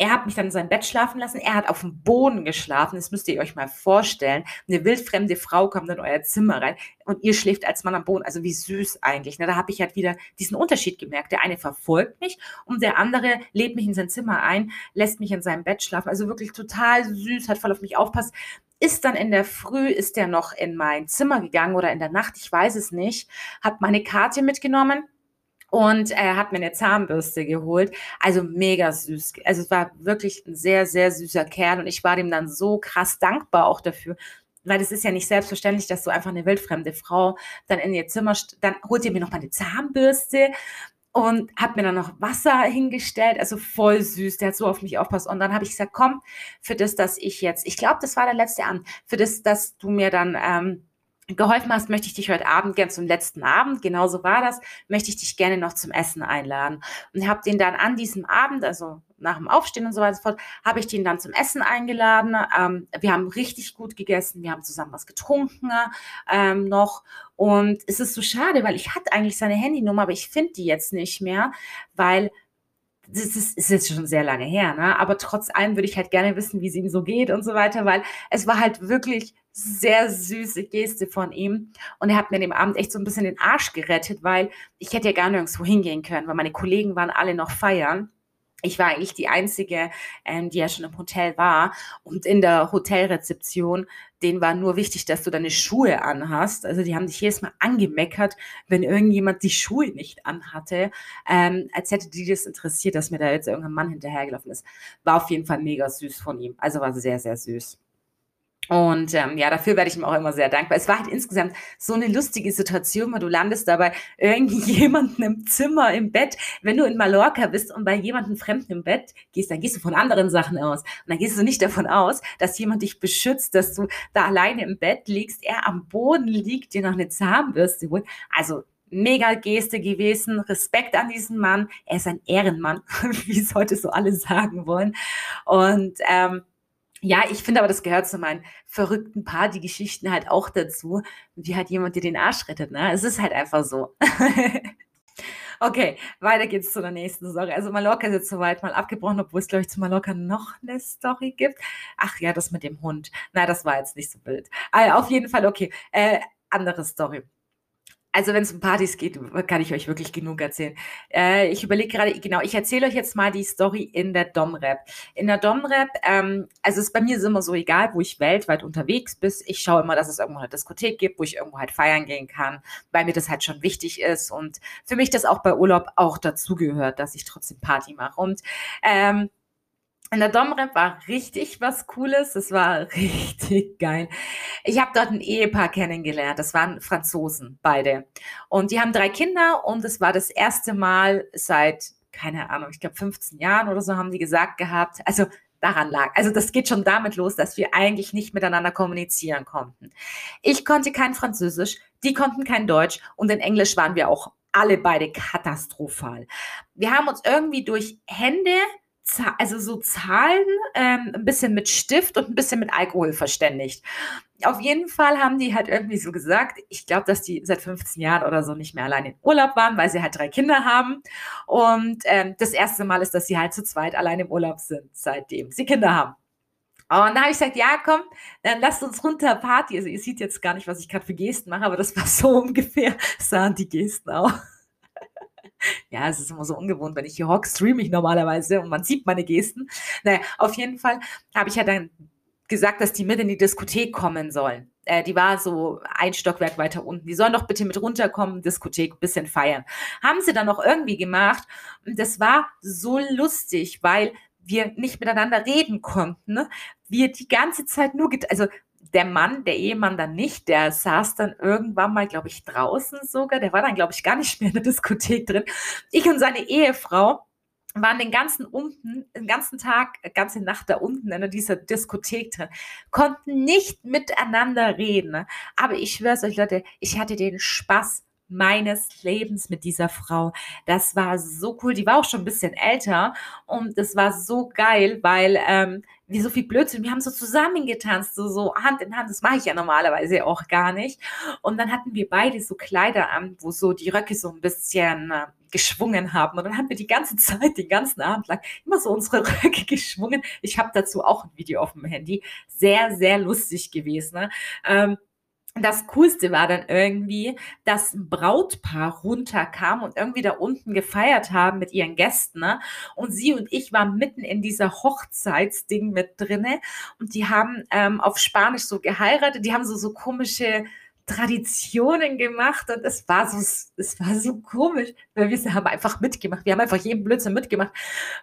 er hat mich dann in sein Bett schlafen lassen. Er hat auf dem Boden geschlafen. Das müsst ihr euch mal vorstellen. Eine wildfremde Frau kommt in euer Zimmer rein und ihr schläft als Mann am Boden. Also wie süß eigentlich. Ne? Da habe ich halt wieder diesen Unterschied gemerkt. Der eine verfolgt mich und der andere lädt mich in sein Zimmer ein, lässt mich in seinem Bett schlafen. Also wirklich total süß, hat voll auf mich aufpasst ist dann in der Früh, ist er noch in mein Zimmer gegangen oder in der Nacht, ich weiß es nicht, hat meine Karte mitgenommen und er hat mir eine Zahnbürste geholt. Also mega süß. Also es war wirklich ein sehr, sehr süßer Kerl und ich war dem dann so krass dankbar auch dafür. Weil es ist ja nicht selbstverständlich, dass du einfach eine wildfremde Frau dann in ihr Zimmer, dann holt ihr mir noch mal eine Zahnbürste und hat mir dann noch Wasser hingestellt, also voll süß, der hat so auf mich aufpasst. Und dann habe ich gesagt, komm, für das, dass ich jetzt, ich glaube, das war der letzte Abend, für das, dass du mir dann ähm, geholfen hast, möchte ich dich heute Abend gern zum letzten Abend, genauso war das, möchte ich dich gerne noch zum Essen einladen. Und habe den dann an diesem Abend, also nach dem Aufstehen und so weiter und so fort, habe ich den dann zum Essen eingeladen. Ähm, wir haben richtig gut gegessen, wir haben zusammen was getrunken ähm, noch. Und es ist so schade, weil ich hatte eigentlich seine Handynummer, aber ich finde die jetzt nicht mehr, weil das ist, ist jetzt schon sehr lange her, ne? aber trotz allem würde ich halt gerne wissen, wie es ihm so geht und so weiter, weil es war halt wirklich sehr süße Geste von ihm. Und er hat mir dem Abend echt so ein bisschen den Arsch gerettet, weil ich hätte ja gar nirgendwo hingehen können, weil meine Kollegen waren alle noch feiern. Ich war eigentlich die Einzige, ähm, die ja schon im Hotel war. Und in der Hotelrezeption, denen war nur wichtig, dass du deine Schuhe anhast. Also die haben dich jedes Mal angemeckert, wenn irgendjemand die Schuhe nicht anhatte. Ähm, als hätte die das interessiert, dass mir da jetzt irgendein Mann hinterhergelaufen ist. War auf jeden Fall mega süß von ihm. Also war sehr, sehr süß. Und ähm, ja, dafür werde ich ihm auch immer sehr dankbar. Es war halt insgesamt so eine lustige Situation, weil du landest dabei irgendjemanden [LAUGHS] im Zimmer, im Bett. Wenn du in Mallorca bist und bei jemandem Fremden im Bett gehst, dann gehst du von anderen Sachen aus. Und dann gehst du nicht davon aus, dass jemand dich beschützt, dass du da alleine im Bett liegst, er am Boden liegt, dir noch eine Zahnbürste holt. Also mega Geste gewesen. Respekt an diesen Mann. Er ist ein Ehrenmann, [LAUGHS] wie es heute so alle sagen wollen. Und ähm, ja, ich finde aber, das gehört zu meinen verrückten Partygeschichten halt auch dazu, wie halt jemand dir den Arsch rettet. Ne? Es ist halt einfach so. [LAUGHS] Okay, weiter geht's zu der nächsten Story. Also Mallorca ist jetzt soweit mal abgebrochen, obwohl es, glaube ich, zu Mallorca noch eine Story gibt. Ach ja, das mit dem Hund. Na, das war jetzt nicht so wild. Also auf jeden Fall, okay. Äh, andere Story also wenn es um Partys geht, kann ich euch wirklich genug erzählen. Äh, ich überlege gerade, genau, ich erzähle euch jetzt mal die Story in der Domrep. In der Domrep, ähm, also es bei mir ist immer so egal, wo ich weltweit unterwegs bin. Ich schaue immer, dass es irgendwo eine Diskothek gibt, wo ich irgendwo halt feiern gehen kann, weil mir das halt schon wichtig ist und für mich das auch bei Urlaub auch dazugehört, dass ich trotzdem Party mache. Und ähm, in der Domrep war richtig was Cooles. Das war [LAUGHS] richtig geil. Ich habe dort ein Ehepaar kennengelernt. Das waren Franzosen, beide. Und die haben drei Kinder und es war das erste Mal seit, keine Ahnung, ich glaube 15 Jahren oder so haben die gesagt gehabt. Also daran lag. Also das geht schon damit los, dass wir eigentlich nicht miteinander kommunizieren konnten. Ich konnte kein Französisch, die konnten kein Deutsch und in Englisch waren wir auch alle beide katastrophal. Wir haben uns irgendwie durch Hände also so Zahlen, ähm, ein bisschen mit Stift und ein bisschen mit Alkohol verständigt. Auf jeden Fall haben die halt irgendwie so gesagt, ich glaube, dass die seit 15 Jahren oder so nicht mehr allein in Urlaub waren, weil sie halt drei Kinder haben. Und ähm, das erste Mal ist, dass sie halt zu zweit allein im Urlaub sind, seitdem sie Kinder haben. Und da habe ich gesagt, ja, komm, dann lasst uns runter Party. Also ihr seht jetzt gar nicht, was ich gerade für Gesten mache, aber das war so [LAUGHS] ungefähr, sahen die Gesten auch. [LAUGHS] Ja, es ist immer so ungewohnt, wenn ich hier hocke, streame ich normalerweise und man sieht meine Gesten. Naja, auf jeden Fall habe ich ja dann gesagt, dass die mit in die Diskothek kommen sollen. Äh, die war so ein Stockwerk weiter unten. Die sollen doch bitte mit runterkommen, Diskothek, bisschen feiern. Haben sie dann noch irgendwie gemacht. Und das war so lustig, weil wir nicht miteinander reden konnten. Ne? Wir die ganze Zeit nur, also der Mann, der Ehemann dann nicht, der saß dann irgendwann mal, glaube ich, draußen sogar. Der war dann, glaube ich, gar nicht mehr in der [LAUGHS] Diskothek drin. Ich und seine Ehefrau waren den ganzen unten, den ganzen Tag, ganze Nacht da unten in dieser Diskothek drin, konnten nicht miteinander reden. Aber ich schwöre euch, Leute, ich hatte den Spaß meines Lebens mit dieser Frau. Das war so cool. Die war auch schon ein bisschen älter und das war so geil, weil ähm, wie so viel Blödsinn. Wir haben so zusammengetanzt, so, so Hand in Hand. Das mache ich ja normalerweise auch gar nicht. Und dann hatten wir beide so Kleider an, wo so die Röcke so ein bisschen äh, geschwungen haben. Und dann haben wir die ganze [LAUGHS] Zeit, den ganzen Abend lang, immer so unsere Röcke geschwungen. Ich habe dazu auch ein Video auf dem Handy. Sehr, sehr lustig gewesen. Ne? Ähm, das Coolste war dann irgendwie, dass ein Brautpaar runterkam und irgendwie da unten gefeiert haben mit ihren Gästen. Ne? Und sie und ich waren mitten in dieser Hochzeitsding mit drinne und die haben ähm, auf Spanisch so geheiratet. Die haben so so komische Traditionen gemacht und es war so, es war so komisch, weil wir haben einfach mitgemacht. Wir haben einfach jeden Blödsinn mitgemacht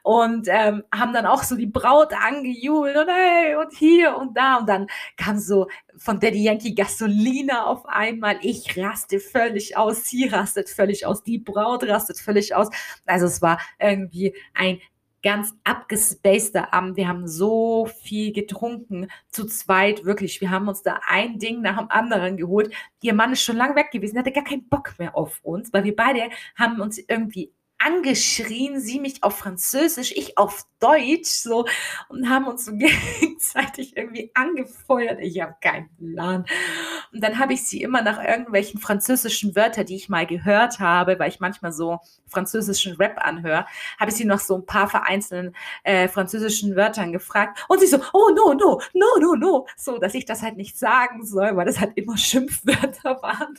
und ähm, haben dann auch so die Braut angejubelt und hey und hier und da und dann kam so von Daddy Yankee Gasolina auf einmal. Ich raste völlig aus, sie rastet völlig aus, die Braut rastet völlig aus. Also es war irgendwie ein ganz abgespaceder Abend. Wir haben so viel getrunken, zu zweit, wirklich. Wir haben uns da ein Ding nach dem anderen geholt. Ihr Mann ist schon lange weg gewesen, hatte gar keinen Bock mehr auf uns, weil wir beide haben uns irgendwie angeschrien, sie mich auf Französisch, ich auf Deutsch, so und haben uns so [LAUGHS] gegenseitig irgendwie angefeuert. Ich habe keinen Plan. Und dann habe ich sie immer nach irgendwelchen französischen Wörtern, die ich mal gehört habe, weil ich manchmal so französischen Rap anhöre, habe ich sie nach so ein paar vereinzelten äh, französischen Wörtern gefragt und sie so, oh no, no, no, no, no, so, dass ich das halt nicht sagen soll, weil das halt immer [LAUGHS] Schimpfwörter waren.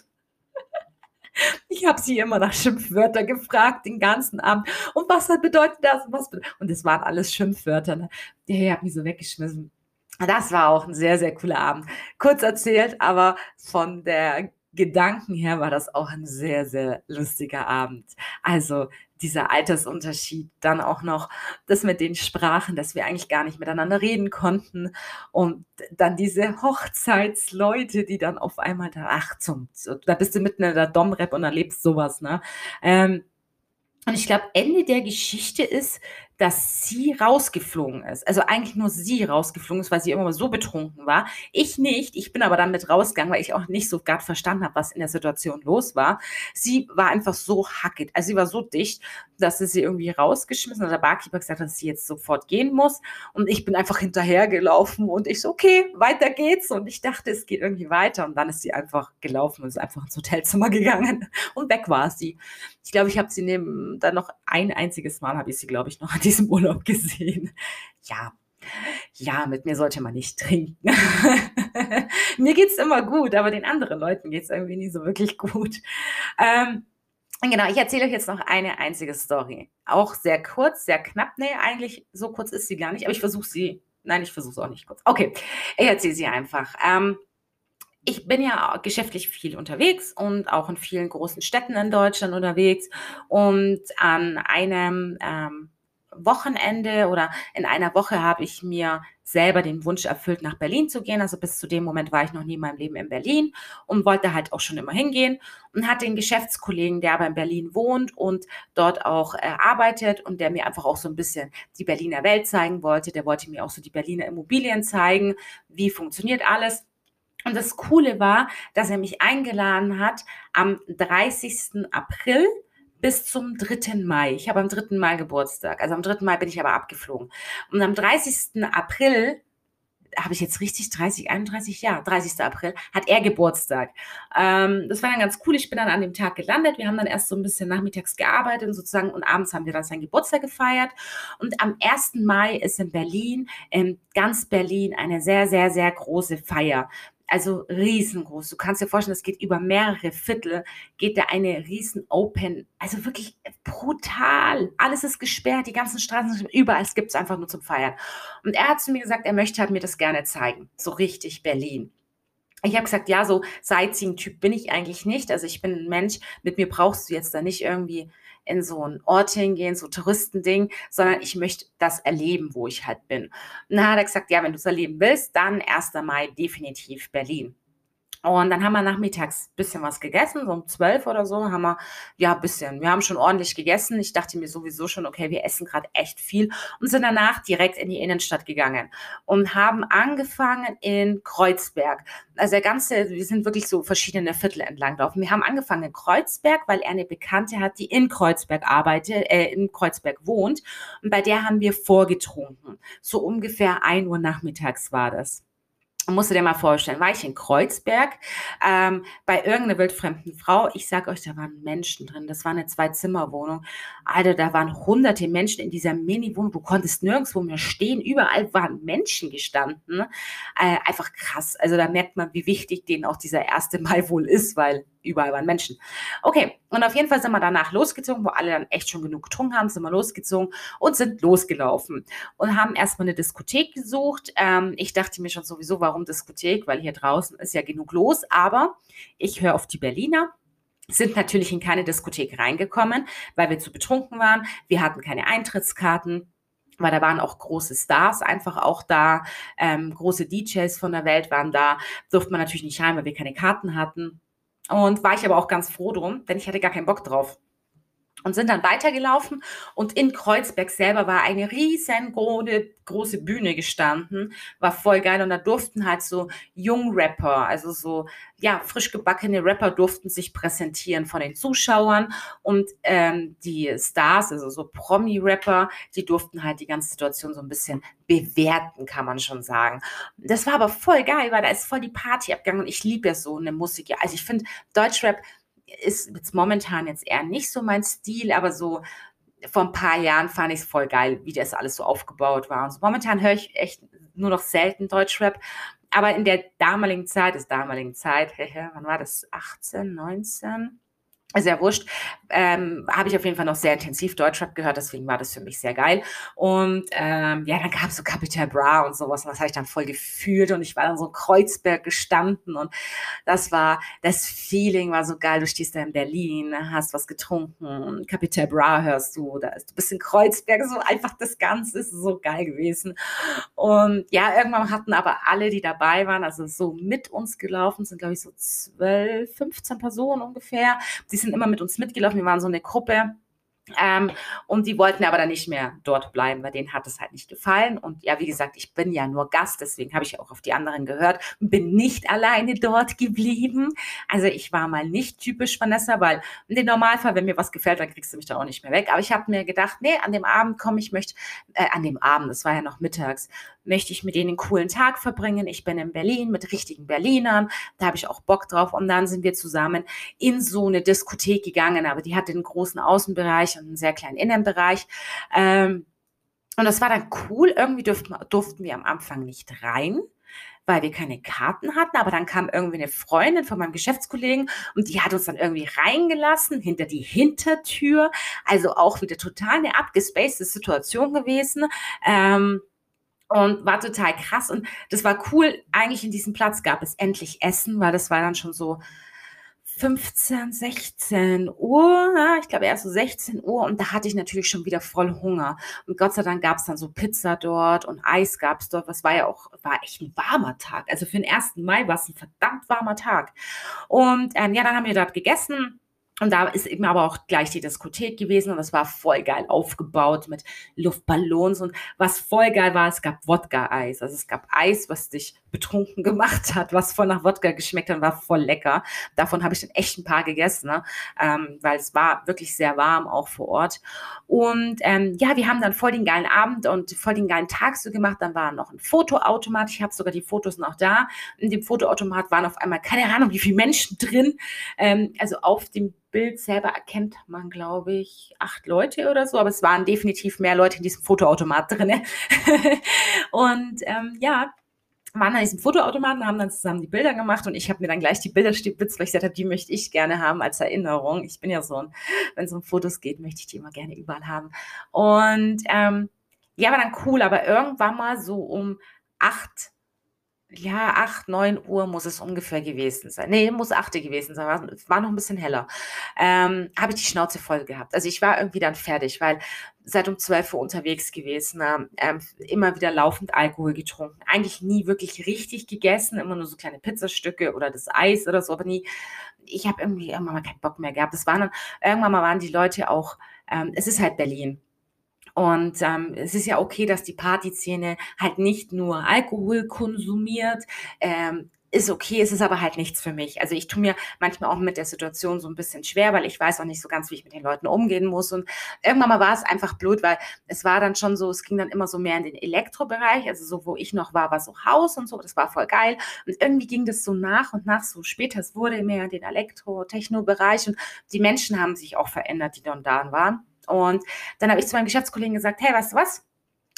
Ich habe sie immer nach Schimpfwörtern gefragt, den ganzen Abend. Und was bedeutet das? Und, was bedeutet? und es waren alles Schimpfwörter. Ne? Der hat mich so weggeschmissen. Das war auch ein sehr, sehr cooler Abend. Kurz erzählt, aber von der Gedanken her war das auch ein sehr, sehr lustiger Abend. Also dieser Altersunterschied, dann auch noch das mit den Sprachen, dass wir eigentlich gar nicht miteinander reden konnten und dann diese Hochzeitsleute, die dann auf einmal da, ach, zum, da bist du mitten in der Domrep und erlebst sowas, ne? Ähm, und ich glaube, Ende der Geschichte ist, dass sie rausgeflogen ist. Also eigentlich nur sie rausgeflogen ist, weil sie immer so betrunken war. Ich nicht. Ich bin aber dann mit rausgegangen, weil ich auch nicht so gerade verstanden habe, was in der Situation los war. Sie war einfach so hackig. Also sie war so dicht, dass sie sie irgendwie rausgeschmissen hat. Der Barkeeper gesagt, dass sie jetzt sofort gehen muss. Und ich bin einfach hinterhergelaufen und ich so, okay, weiter geht's. Und ich dachte, es geht irgendwie weiter. Und dann ist sie einfach gelaufen und ist einfach ins Hotelzimmer gegangen [LAUGHS] und weg war sie. Ich glaube, ich habe sie neben, dann noch ein einziges Mal habe ich sie, glaube ich, noch an diesem [LAUGHS] Urlaub gesehen. Ja, ja, mit mir sollte man nicht trinken. [LAUGHS] mir geht es immer gut, aber den anderen Leuten geht es irgendwie nie so wirklich gut. Ähm, genau, ich erzähle euch jetzt noch eine einzige Story. Auch sehr kurz, sehr knapp. Nee, eigentlich so kurz ist sie gar nicht, aber ich versuche sie. Nein, ich versuche es auch nicht kurz. Okay, ich erzähle sie einfach. Ähm, ich bin ja geschäftlich viel unterwegs und auch in vielen großen Städten in Deutschland unterwegs. Und an einem ähm, Wochenende oder in einer Woche habe ich mir selber den Wunsch erfüllt, nach Berlin zu gehen. Also bis zu dem Moment war ich noch nie in meinem Leben in Berlin und wollte halt auch schon immer hingehen und hatte einen Geschäftskollegen, der aber in Berlin wohnt und dort auch äh, arbeitet und der mir einfach auch so ein bisschen die Berliner Welt zeigen wollte. Der wollte mir auch so die Berliner Immobilien zeigen, wie funktioniert alles. Und das Coole war, dass er mich eingeladen hat am 30. April bis zum 3. Mai. Ich habe am 3. Mai Geburtstag. Also am 3. Mai bin ich aber abgeflogen. Und am 30. April habe ich jetzt richtig 30, 31, ja, 30. April, hat er Geburtstag. Ähm, das war dann ganz cool. Ich bin dann an dem Tag gelandet. Wir haben dann erst so ein bisschen nachmittags gearbeitet sozusagen und abends haben wir dann seinen Geburtstag gefeiert. Und am 1. Mai ist in Berlin, in ganz Berlin, eine sehr, sehr, sehr große Feier also riesengroß. Du kannst dir vorstellen, es geht über mehrere Viertel, geht da eine riesen Open, also wirklich brutal. Alles ist gesperrt, die ganzen Straßen sind überall, es gibt es einfach nur zum Feiern. Und er hat zu mir gesagt, er möchte halt mir das gerne zeigen. So richtig Berlin. Ich habe gesagt, ja, so Sightseeing-Typ bin ich eigentlich nicht. Also ich bin ein Mensch, mit mir brauchst du jetzt da nicht irgendwie in so ein Ort hingehen, so Touristending, sondern ich möchte das erleben, wo ich halt bin. Und dann hat er gesagt, ja, wenn du es erleben willst, dann 1. Mai definitiv Berlin. Und dann haben wir nachmittags ein bisschen was gegessen, so um zwölf oder so, haben wir, ja, ein bisschen. Wir haben schon ordentlich gegessen. Ich dachte mir sowieso schon, okay, wir essen gerade echt viel und sind danach direkt in die Innenstadt gegangen und haben angefangen in Kreuzberg. Also der ganze, wir sind wirklich so verschiedene Viertel entlang gelaufen. Wir haben angefangen in Kreuzberg, weil er eine Bekannte hat, die in Kreuzberg arbeitet, äh, in Kreuzberg wohnt. Und bei der haben wir vorgetrunken. So ungefähr ein Uhr nachmittags war das musst du dir mal vorstellen, war ich in Kreuzberg ähm, bei irgendeiner wildfremden Frau. Ich sag euch, da waren Menschen drin. Das war eine Zwei-Zimmer-Wohnung. Alter, da waren hunderte Menschen in dieser Mini-Wohnung. Du konntest nirgendwo mehr stehen. Überall waren Menschen gestanden. Äh, einfach krass. Also da merkt man, wie wichtig denen auch dieser erste Mai wohl ist, weil überall waren Menschen. Okay, und auf jeden Fall sind wir danach losgezogen, wo alle dann echt schon genug getrunken haben, sind wir losgezogen und sind losgelaufen und haben erstmal eine Diskothek gesucht. Ähm, ich dachte mir schon sowieso, warum Diskothek, weil hier draußen ist ja genug los, aber ich höre auf die Berliner sind natürlich in keine Diskothek reingekommen, weil wir zu betrunken waren. Wir hatten keine Eintrittskarten weil da waren auch große Stars einfach auch da, ähm, große DJs von der Welt waren da, durfte man natürlich nicht rein, weil wir keine Karten hatten. Und war ich aber auch ganz froh drum, denn ich hatte gar keinen Bock drauf. Und sind dann weitergelaufen. Und in Kreuzberg selber war eine riesengroße große Bühne gestanden, war voll geil. Und da durften halt so Jung-Rapper, also so, ja, frisch gebackene Rapper durften sich präsentieren von den Zuschauern. Und ähm, die Stars, also so Promi-Rapper, die durften halt die ganze Situation so ein bisschen bewerten, kann man schon sagen. Das war aber voll geil, weil da ist voll die Party abgegangen. Und ich liebe ja so eine Musik. Also ich finde Deutschrap ist jetzt momentan jetzt eher nicht so mein Stil, aber so vor ein paar Jahren fand ich es voll geil, wie das alles so aufgebaut war. Und so momentan höre ich echt nur noch selten Deutschrap. Aber in der damaligen Zeit, ist damaligen Zeit, [LAUGHS] wann war das? 18, 19? Sehr wurscht, ähm, habe ich auf jeden Fall noch sehr intensiv Deutschrap gehört, deswegen war das für mich sehr geil. Und ähm, ja, dann gab es so Capital Bra und sowas und das habe ich dann voll gefühlt und ich war dann so Kreuzberg gestanden und das war, das Feeling war so geil. Du stehst da in Berlin, hast was getrunken, Capital Bra hörst du, da ist, du bist in Kreuzberg, so einfach das Ganze ist so geil gewesen. Und ja, irgendwann hatten aber alle, die dabei waren, also so mit uns gelaufen sind, glaube ich, so 12, 15 Personen ungefähr, die sind immer mit uns mitgelaufen. Wir waren so eine Gruppe Ähm, und die wollten aber dann nicht mehr dort bleiben, weil denen hat es halt nicht gefallen. Und ja, wie gesagt, ich bin ja nur Gast, deswegen habe ich auch auf die anderen gehört bin nicht alleine dort geblieben. Also ich war mal nicht typisch Vanessa, weil in dem Normalfall, wenn mir was gefällt, dann kriegst du mich da auch nicht mehr weg. Aber ich habe mir gedacht, nee, an dem Abend komme ich, möchte, äh, an dem Abend, das war ja noch mittags, möchte ich mit denen einen coolen Tag verbringen. Ich bin in Berlin mit richtigen Berlinern, da habe ich auch Bock drauf. Und dann sind wir zusammen in so eine Diskothek gegangen, aber die hatte einen großen Außenbereich und einen sehr kleinen Innenbereich. Ähm, und das war dann cool. Irgendwie durften, durften wir am Anfang nicht rein weil wir keine Karten hatten, aber dann kam irgendwie eine Freundin von meinem Geschäftskollegen und die hat uns dann irgendwie reingelassen hinter die Hintertür. Also auch wieder total eine abgespacede Situation gewesen. Ähm, und war total krass und das war cool. Eigentlich in diesem Platz gab es endlich Essen, weil das war dann schon so 15, 16 Uhr, ich glaube erst so 16 Uhr und da hatte ich natürlich schon wieder voll Hunger. Und Gott sei Dank gab es dann so Pizza dort und Eis gab es dort. Was war ja auch, war echt ein warmer Tag. Also für den 1. Mai war es ein verdammt warmer Tag. Und ähm, ja, dann haben wir dort gegessen und da ist eben aber auch gleich die Diskothek gewesen und das war voll geil aufgebaut mit Luftballons und was voll geil war, es gab Wodka-Eis. Also es gab Eis, was dich betrunken [LAUGHS] gemacht hat, was voll nach Wodka geschmeckt hat, war voll lecker. Davon habe ich dann echt ein paar gegessen, ne? ähm, weil es war wirklich sehr warm auch vor Ort. Und ähm, ja, wir haben dann voll den geilen Abend und voll den geilen Tag so gemacht. Dann war noch ein Fotoautomat. Ich habe sogar die Fotos noch da. In dem Fotoautomat waren auf einmal keine Ahnung, wie viele Menschen drin. Ähm, also auf dem Bild selber erkennt man, glaube ich, acht Leute oder so, aber es waren definitiv mehr Leute in diesem Fotoautomat drin. [LAUGHS] und ähm, ja, waren an diesem Fotoautomaten, haben dann zusammen die Bilder gemacht und ich habe mir dann gleich die Bilder stibitzt, weil ich gesagt habe, die möchte ich gerne haben als Erinnerung. Ich bin ja so ein, wenn es um Fotos geht, möchte ich die immer gerne überall haben. Und ähm, ja, war dann cool, aber irgendwann mal so um acht ja, 8, 9 Uhr muss es ungefähr gewesen sein. Nee, muss 8 gewesen sein. Es war noch ein bisschen heller. Ähm, habe ich die Schnauze voll gehabt. Also ich war irgendwie dann fertig, weil seit um 12 Uhr unterwegs gewesen, ähm, immer wieder laufend Alkohol getrunken. Eigentlich nie wirklich richtig gegessen, immer nur so kleine Pizzastücke oder das Eis oder so, aber nie. Ich habe irgendwie irgendwann mal keinen Bock mehr gehabt. Das waren dann, irgendwann mal waren die Leute auch, ähm, es ist halt Berlin. Und ähm, es ist ja okay, dass die Partyszene halt nicht nur Alkohol konsumiert. Ähm, ist okay, es ist aber halt nichts für mich. Also ich tue mir manchmal auch mit der Situation so ein bisschen schwer, weil ich weiß auch nicht so ganz, wie ich mit den Leuten umgehen muss. Und irgendwann mal war es einfach blöd, weil es war dann schon so, es ging dann immer so mehr in den Elektrobereich. Also so, wo ich noch war, war so Haus und so, das war voll geil. Und irgendwie ging das so nach und nach so später. Es wurde mehr in den Elektro-Techno-Bereich und die Menschen haben sich auch verändert, die dann da waren. Und dann habe ich zu meinem Geschäftskollegen gesagt, hey, weißt du was?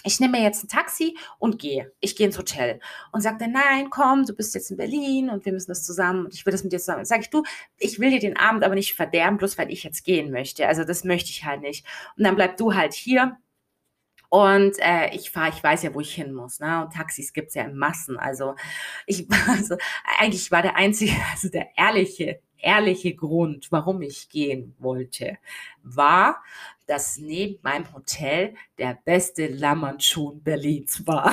ich nehme mir jetzt ein Taxi und gehe. Ich gehe ins Hotel. Und sagt er, nein, komm, du bist jetzt in Berlin und wir müssen das zusammen und ich will das mit dir zusammen. Sag ich, du, ich will dir den Abend aber nicht verderben, bloß weil ich jetzt gehen möchte. Also das möchte ich halt nicht. Und dann bleib du halt hier. Und äh, ich fahre, ich weiß ja, wo ich hin muss. Ne? Und Taxis gibt es ja in Massen. Also ich [LAUGHS] also eigentlich war der einzige, [LAUGHS] also der ehrliche ehrliche Grund, warum ich gehen wollte, war, dass neben meinem Hotel der beste Lammertschuh Berlins war.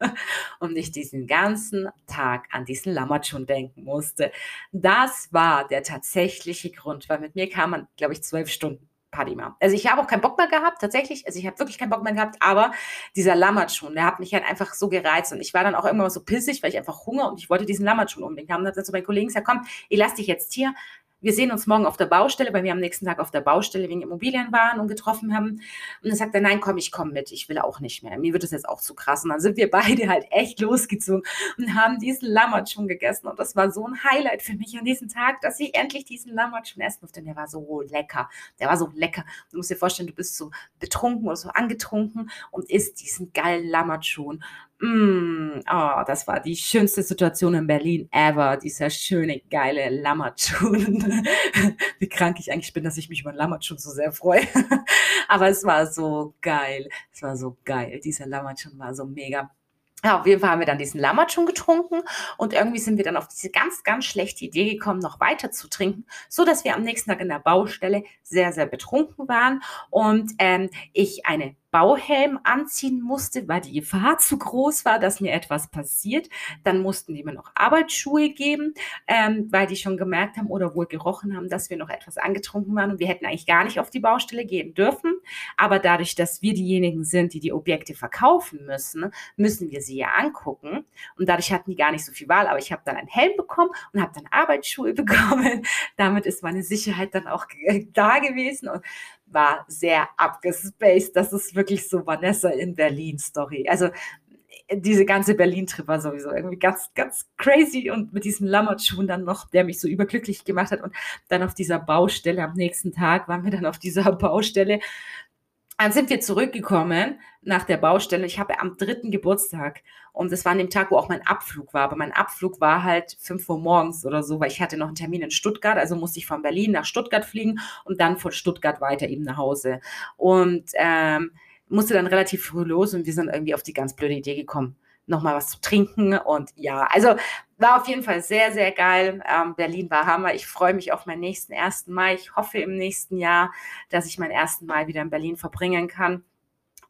[LAUGHS] und ich diesen ganzen Tag an diesen Lammertschuh denken musste. Das war der tatsächliche Grund, weil mit mir kam man, glaube ich, zwölf Stunden Padima. Also ich habe auch keinen Bock mehr gehabt, tatsächlich. Also ich habe wirklich keinen Bock mehr gehabt, aber dieser Lammertschun, der hat mich halt einfach so gereizt und ich war dann auch irgendwann so pissig, weil ich einfach Hunger und ich wollte diesen Lammertschun unbedingt haben. Und dann hat so mein Kollegen gesagt, komm, ich lass dich jetzt hier, wir sehen uns morgen auf der Baustelle, weil wir am nächsten Tag auf der Baustelle wegen Immobilien waren und getroffen haben. Und dann sagt er, nein, komm, ich komme mit, ich will auch nicht mehr. Mir wird das jetzt auch zu krass. Und dann sind wir beide [LAUGHS] halt echt losgezogen und haben diesen Lammertschun gegessen. Und das war so ein Highlight für mich an diesem Tag, dass ich endlich diesen Lammertschun essen durfte. Und der war so lecker. Der war so lecker. Du musst dir vorstellen, du bist so betrunken oder so angetrunken und isst diesen geilen Lammertschun. Oh, das war die schönste Situation in Berlin ever. Dieser schöne, geile Lammertschun. [LAUGHS] Wie krank ich eigentlich bin, dass ich mich über Lammertschun so sehr freue. [LAUGHS] Aber es war so geil. Es war so geil. Dieser Lammertschun war so mega. Ja, auf jeden Fall haben wir dann diesen Lammertschun getrunken und irgendwie sind wir dann auf diese ganz, ganz schlechte Idee gekommen, noch weiter zu trinken, so dass wir am nächsten Tag in der Baustelle sehr, sehr betrunken waren und ähm, ich eine Bauhelm anziehen musste, weil die Gefahr zu groß war, dass mir etwas passiert. Dann mussten die mir noch Arbeitsschuhe geben, ähm, weil die schon gemerkt haben oder wohl gerochen haben, dass wir noch etwas angetrunken waren und wir hätten eigentlich gar nicht auf die Baustelle gehen dürfen. Aber dadurch, dass wir diejenigen sind, die die Objekte verkaufen müssen, müssen wir sie ja angucken. Und dadurch hatten die gar nicht so viel Wahl. Aber ich habe dann einen Helm bekommen und habe dann Arbeitsschuhe [LAUGHS] bekommen. Damit ist meine Sicherheit dann auch da gewesen und war sehr abgespaced. Das ist wirklich so Vanessa in Berlin Story. Also diese ganze Berlin-Trip war sowieso irgendwie ganz, ganz crazy und mit diesem Lammertschuhen dann noch, der mich so überglücklich gemacht hat. Und dann auf dieser Baustelle am nächsten Tag waren wir dann auf dieser [LAUGHS] Baustelle dann sind wir zurückgekommen nach der Baustelle. Ich habe am dritten Geburtstag und das war an dem Tag, wo auch mein Abflug war. Aber mein Abflug war halt fünf Uhr morgens oder so, weil ich hatte noch einen Termin in Stuttgart. Also musste ich von Berlin nach Stuttgart fliegen und dann von Stuttgart weiter eben nach Hause. Und ähm, musste dann relativ früh los und wir sind irgendwie auf die ganz blöde Idee gekommen nochmal was zu trinken. Und ja, also war auf jeden Fall sehr, sehr geil. Ähm, Berlin war Hammer. Ich freue mich auf meinen nächsten 1. Mai. Ich hoffe im nächsten Jahr, dass ich meinen 1. Mai wieder in Berlin verbringen kann.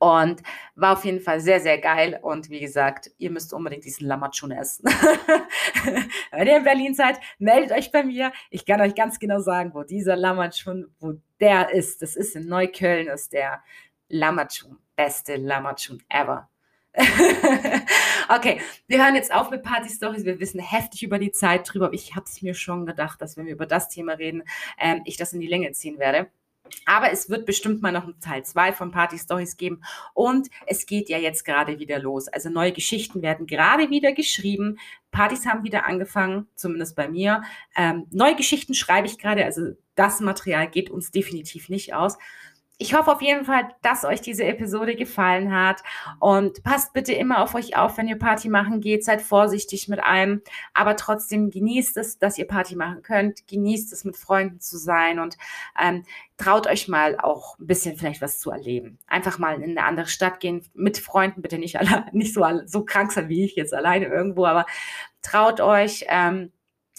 Und war auf jeden Fall sehr, sehr geil. Und wie gesagt, ihr müsst unbedingt diesen Lammatschun essen. [LAUGHS] Wenn ihr in Berlin seid, meldet euch bei mir. Ich kann euch ganz genau sagen, wo dieser Lammatschun, wo der ist. Das ist in Neukölln, ist der Lammatschun. Beste Lammatschun ever. [LAUGHS] okay, wir hören jetzt auf mit Party-Stories. Wir wissen heftig über die Zeit drüber. Ich habe es mir schon gedacht, dass wenn wir über das Thema reden, ähm, ich das in die Länge ziehen werde. Aber es wird bestimmt mal noch einen Teil 2 von Party Stories geben. Und es geht ja jetzt gerade wieder los. Also neue Geschichten werden gerade wieder geschrieben. Partys haben wieder angefangen, zumindest bei mir. Ähm, neue Geschichten schreibe ich gerade. Also das Material geht uns definitiv nicht aus ich hoffe auf jeden Fall, dass euch diese Episode gefallen hat. Und passt bitte immer auf euch auf, wenn ihr Party machen geht. Seid vorsichtig mit allem. Aber trotzdem genießt es, dass ihr Party machen könnt. Genießt es, mit Freunden zu sein. Und ähm, traut euch mal auch ein bisschen vielleicht was zu erleben. Einfach mal in eine andere Stadt gehen. Mit Freunden bitte nicht, alle, [LAUGHS] nicht so, so krank sein wie ich jetzt alleine irgendwo. Aber traut euch. Ähm,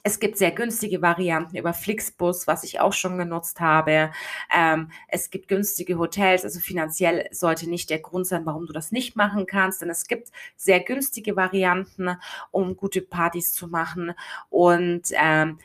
es gibt sehr günstige Varianten über Flixbus, was ich auch schon genutzt habe. Ähm, es gibt günstige Hotels, also finanziell sollte nicht der Grund sein, warum du das nicht machen kannst, denn es gibt sehr günstige Varianten, um gute Partys zu machen. Und ähm,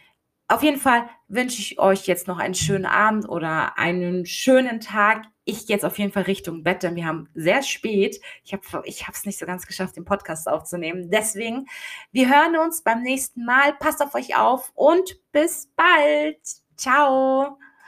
auf jeden Fall wünsche ich euch jetzt noch einen schönen Abend oder einen schönen Tag. Ich gehe jetzt auf jeden Fall Richtung Bett, denn wir haben sehr spät. Ich habe ich es nicht so ganz geschafft, den Podcast aufzunehmen. Deswegen, wir hören uns beim nächsten Mal. Passt auf euch auf und bis bald. Ciao.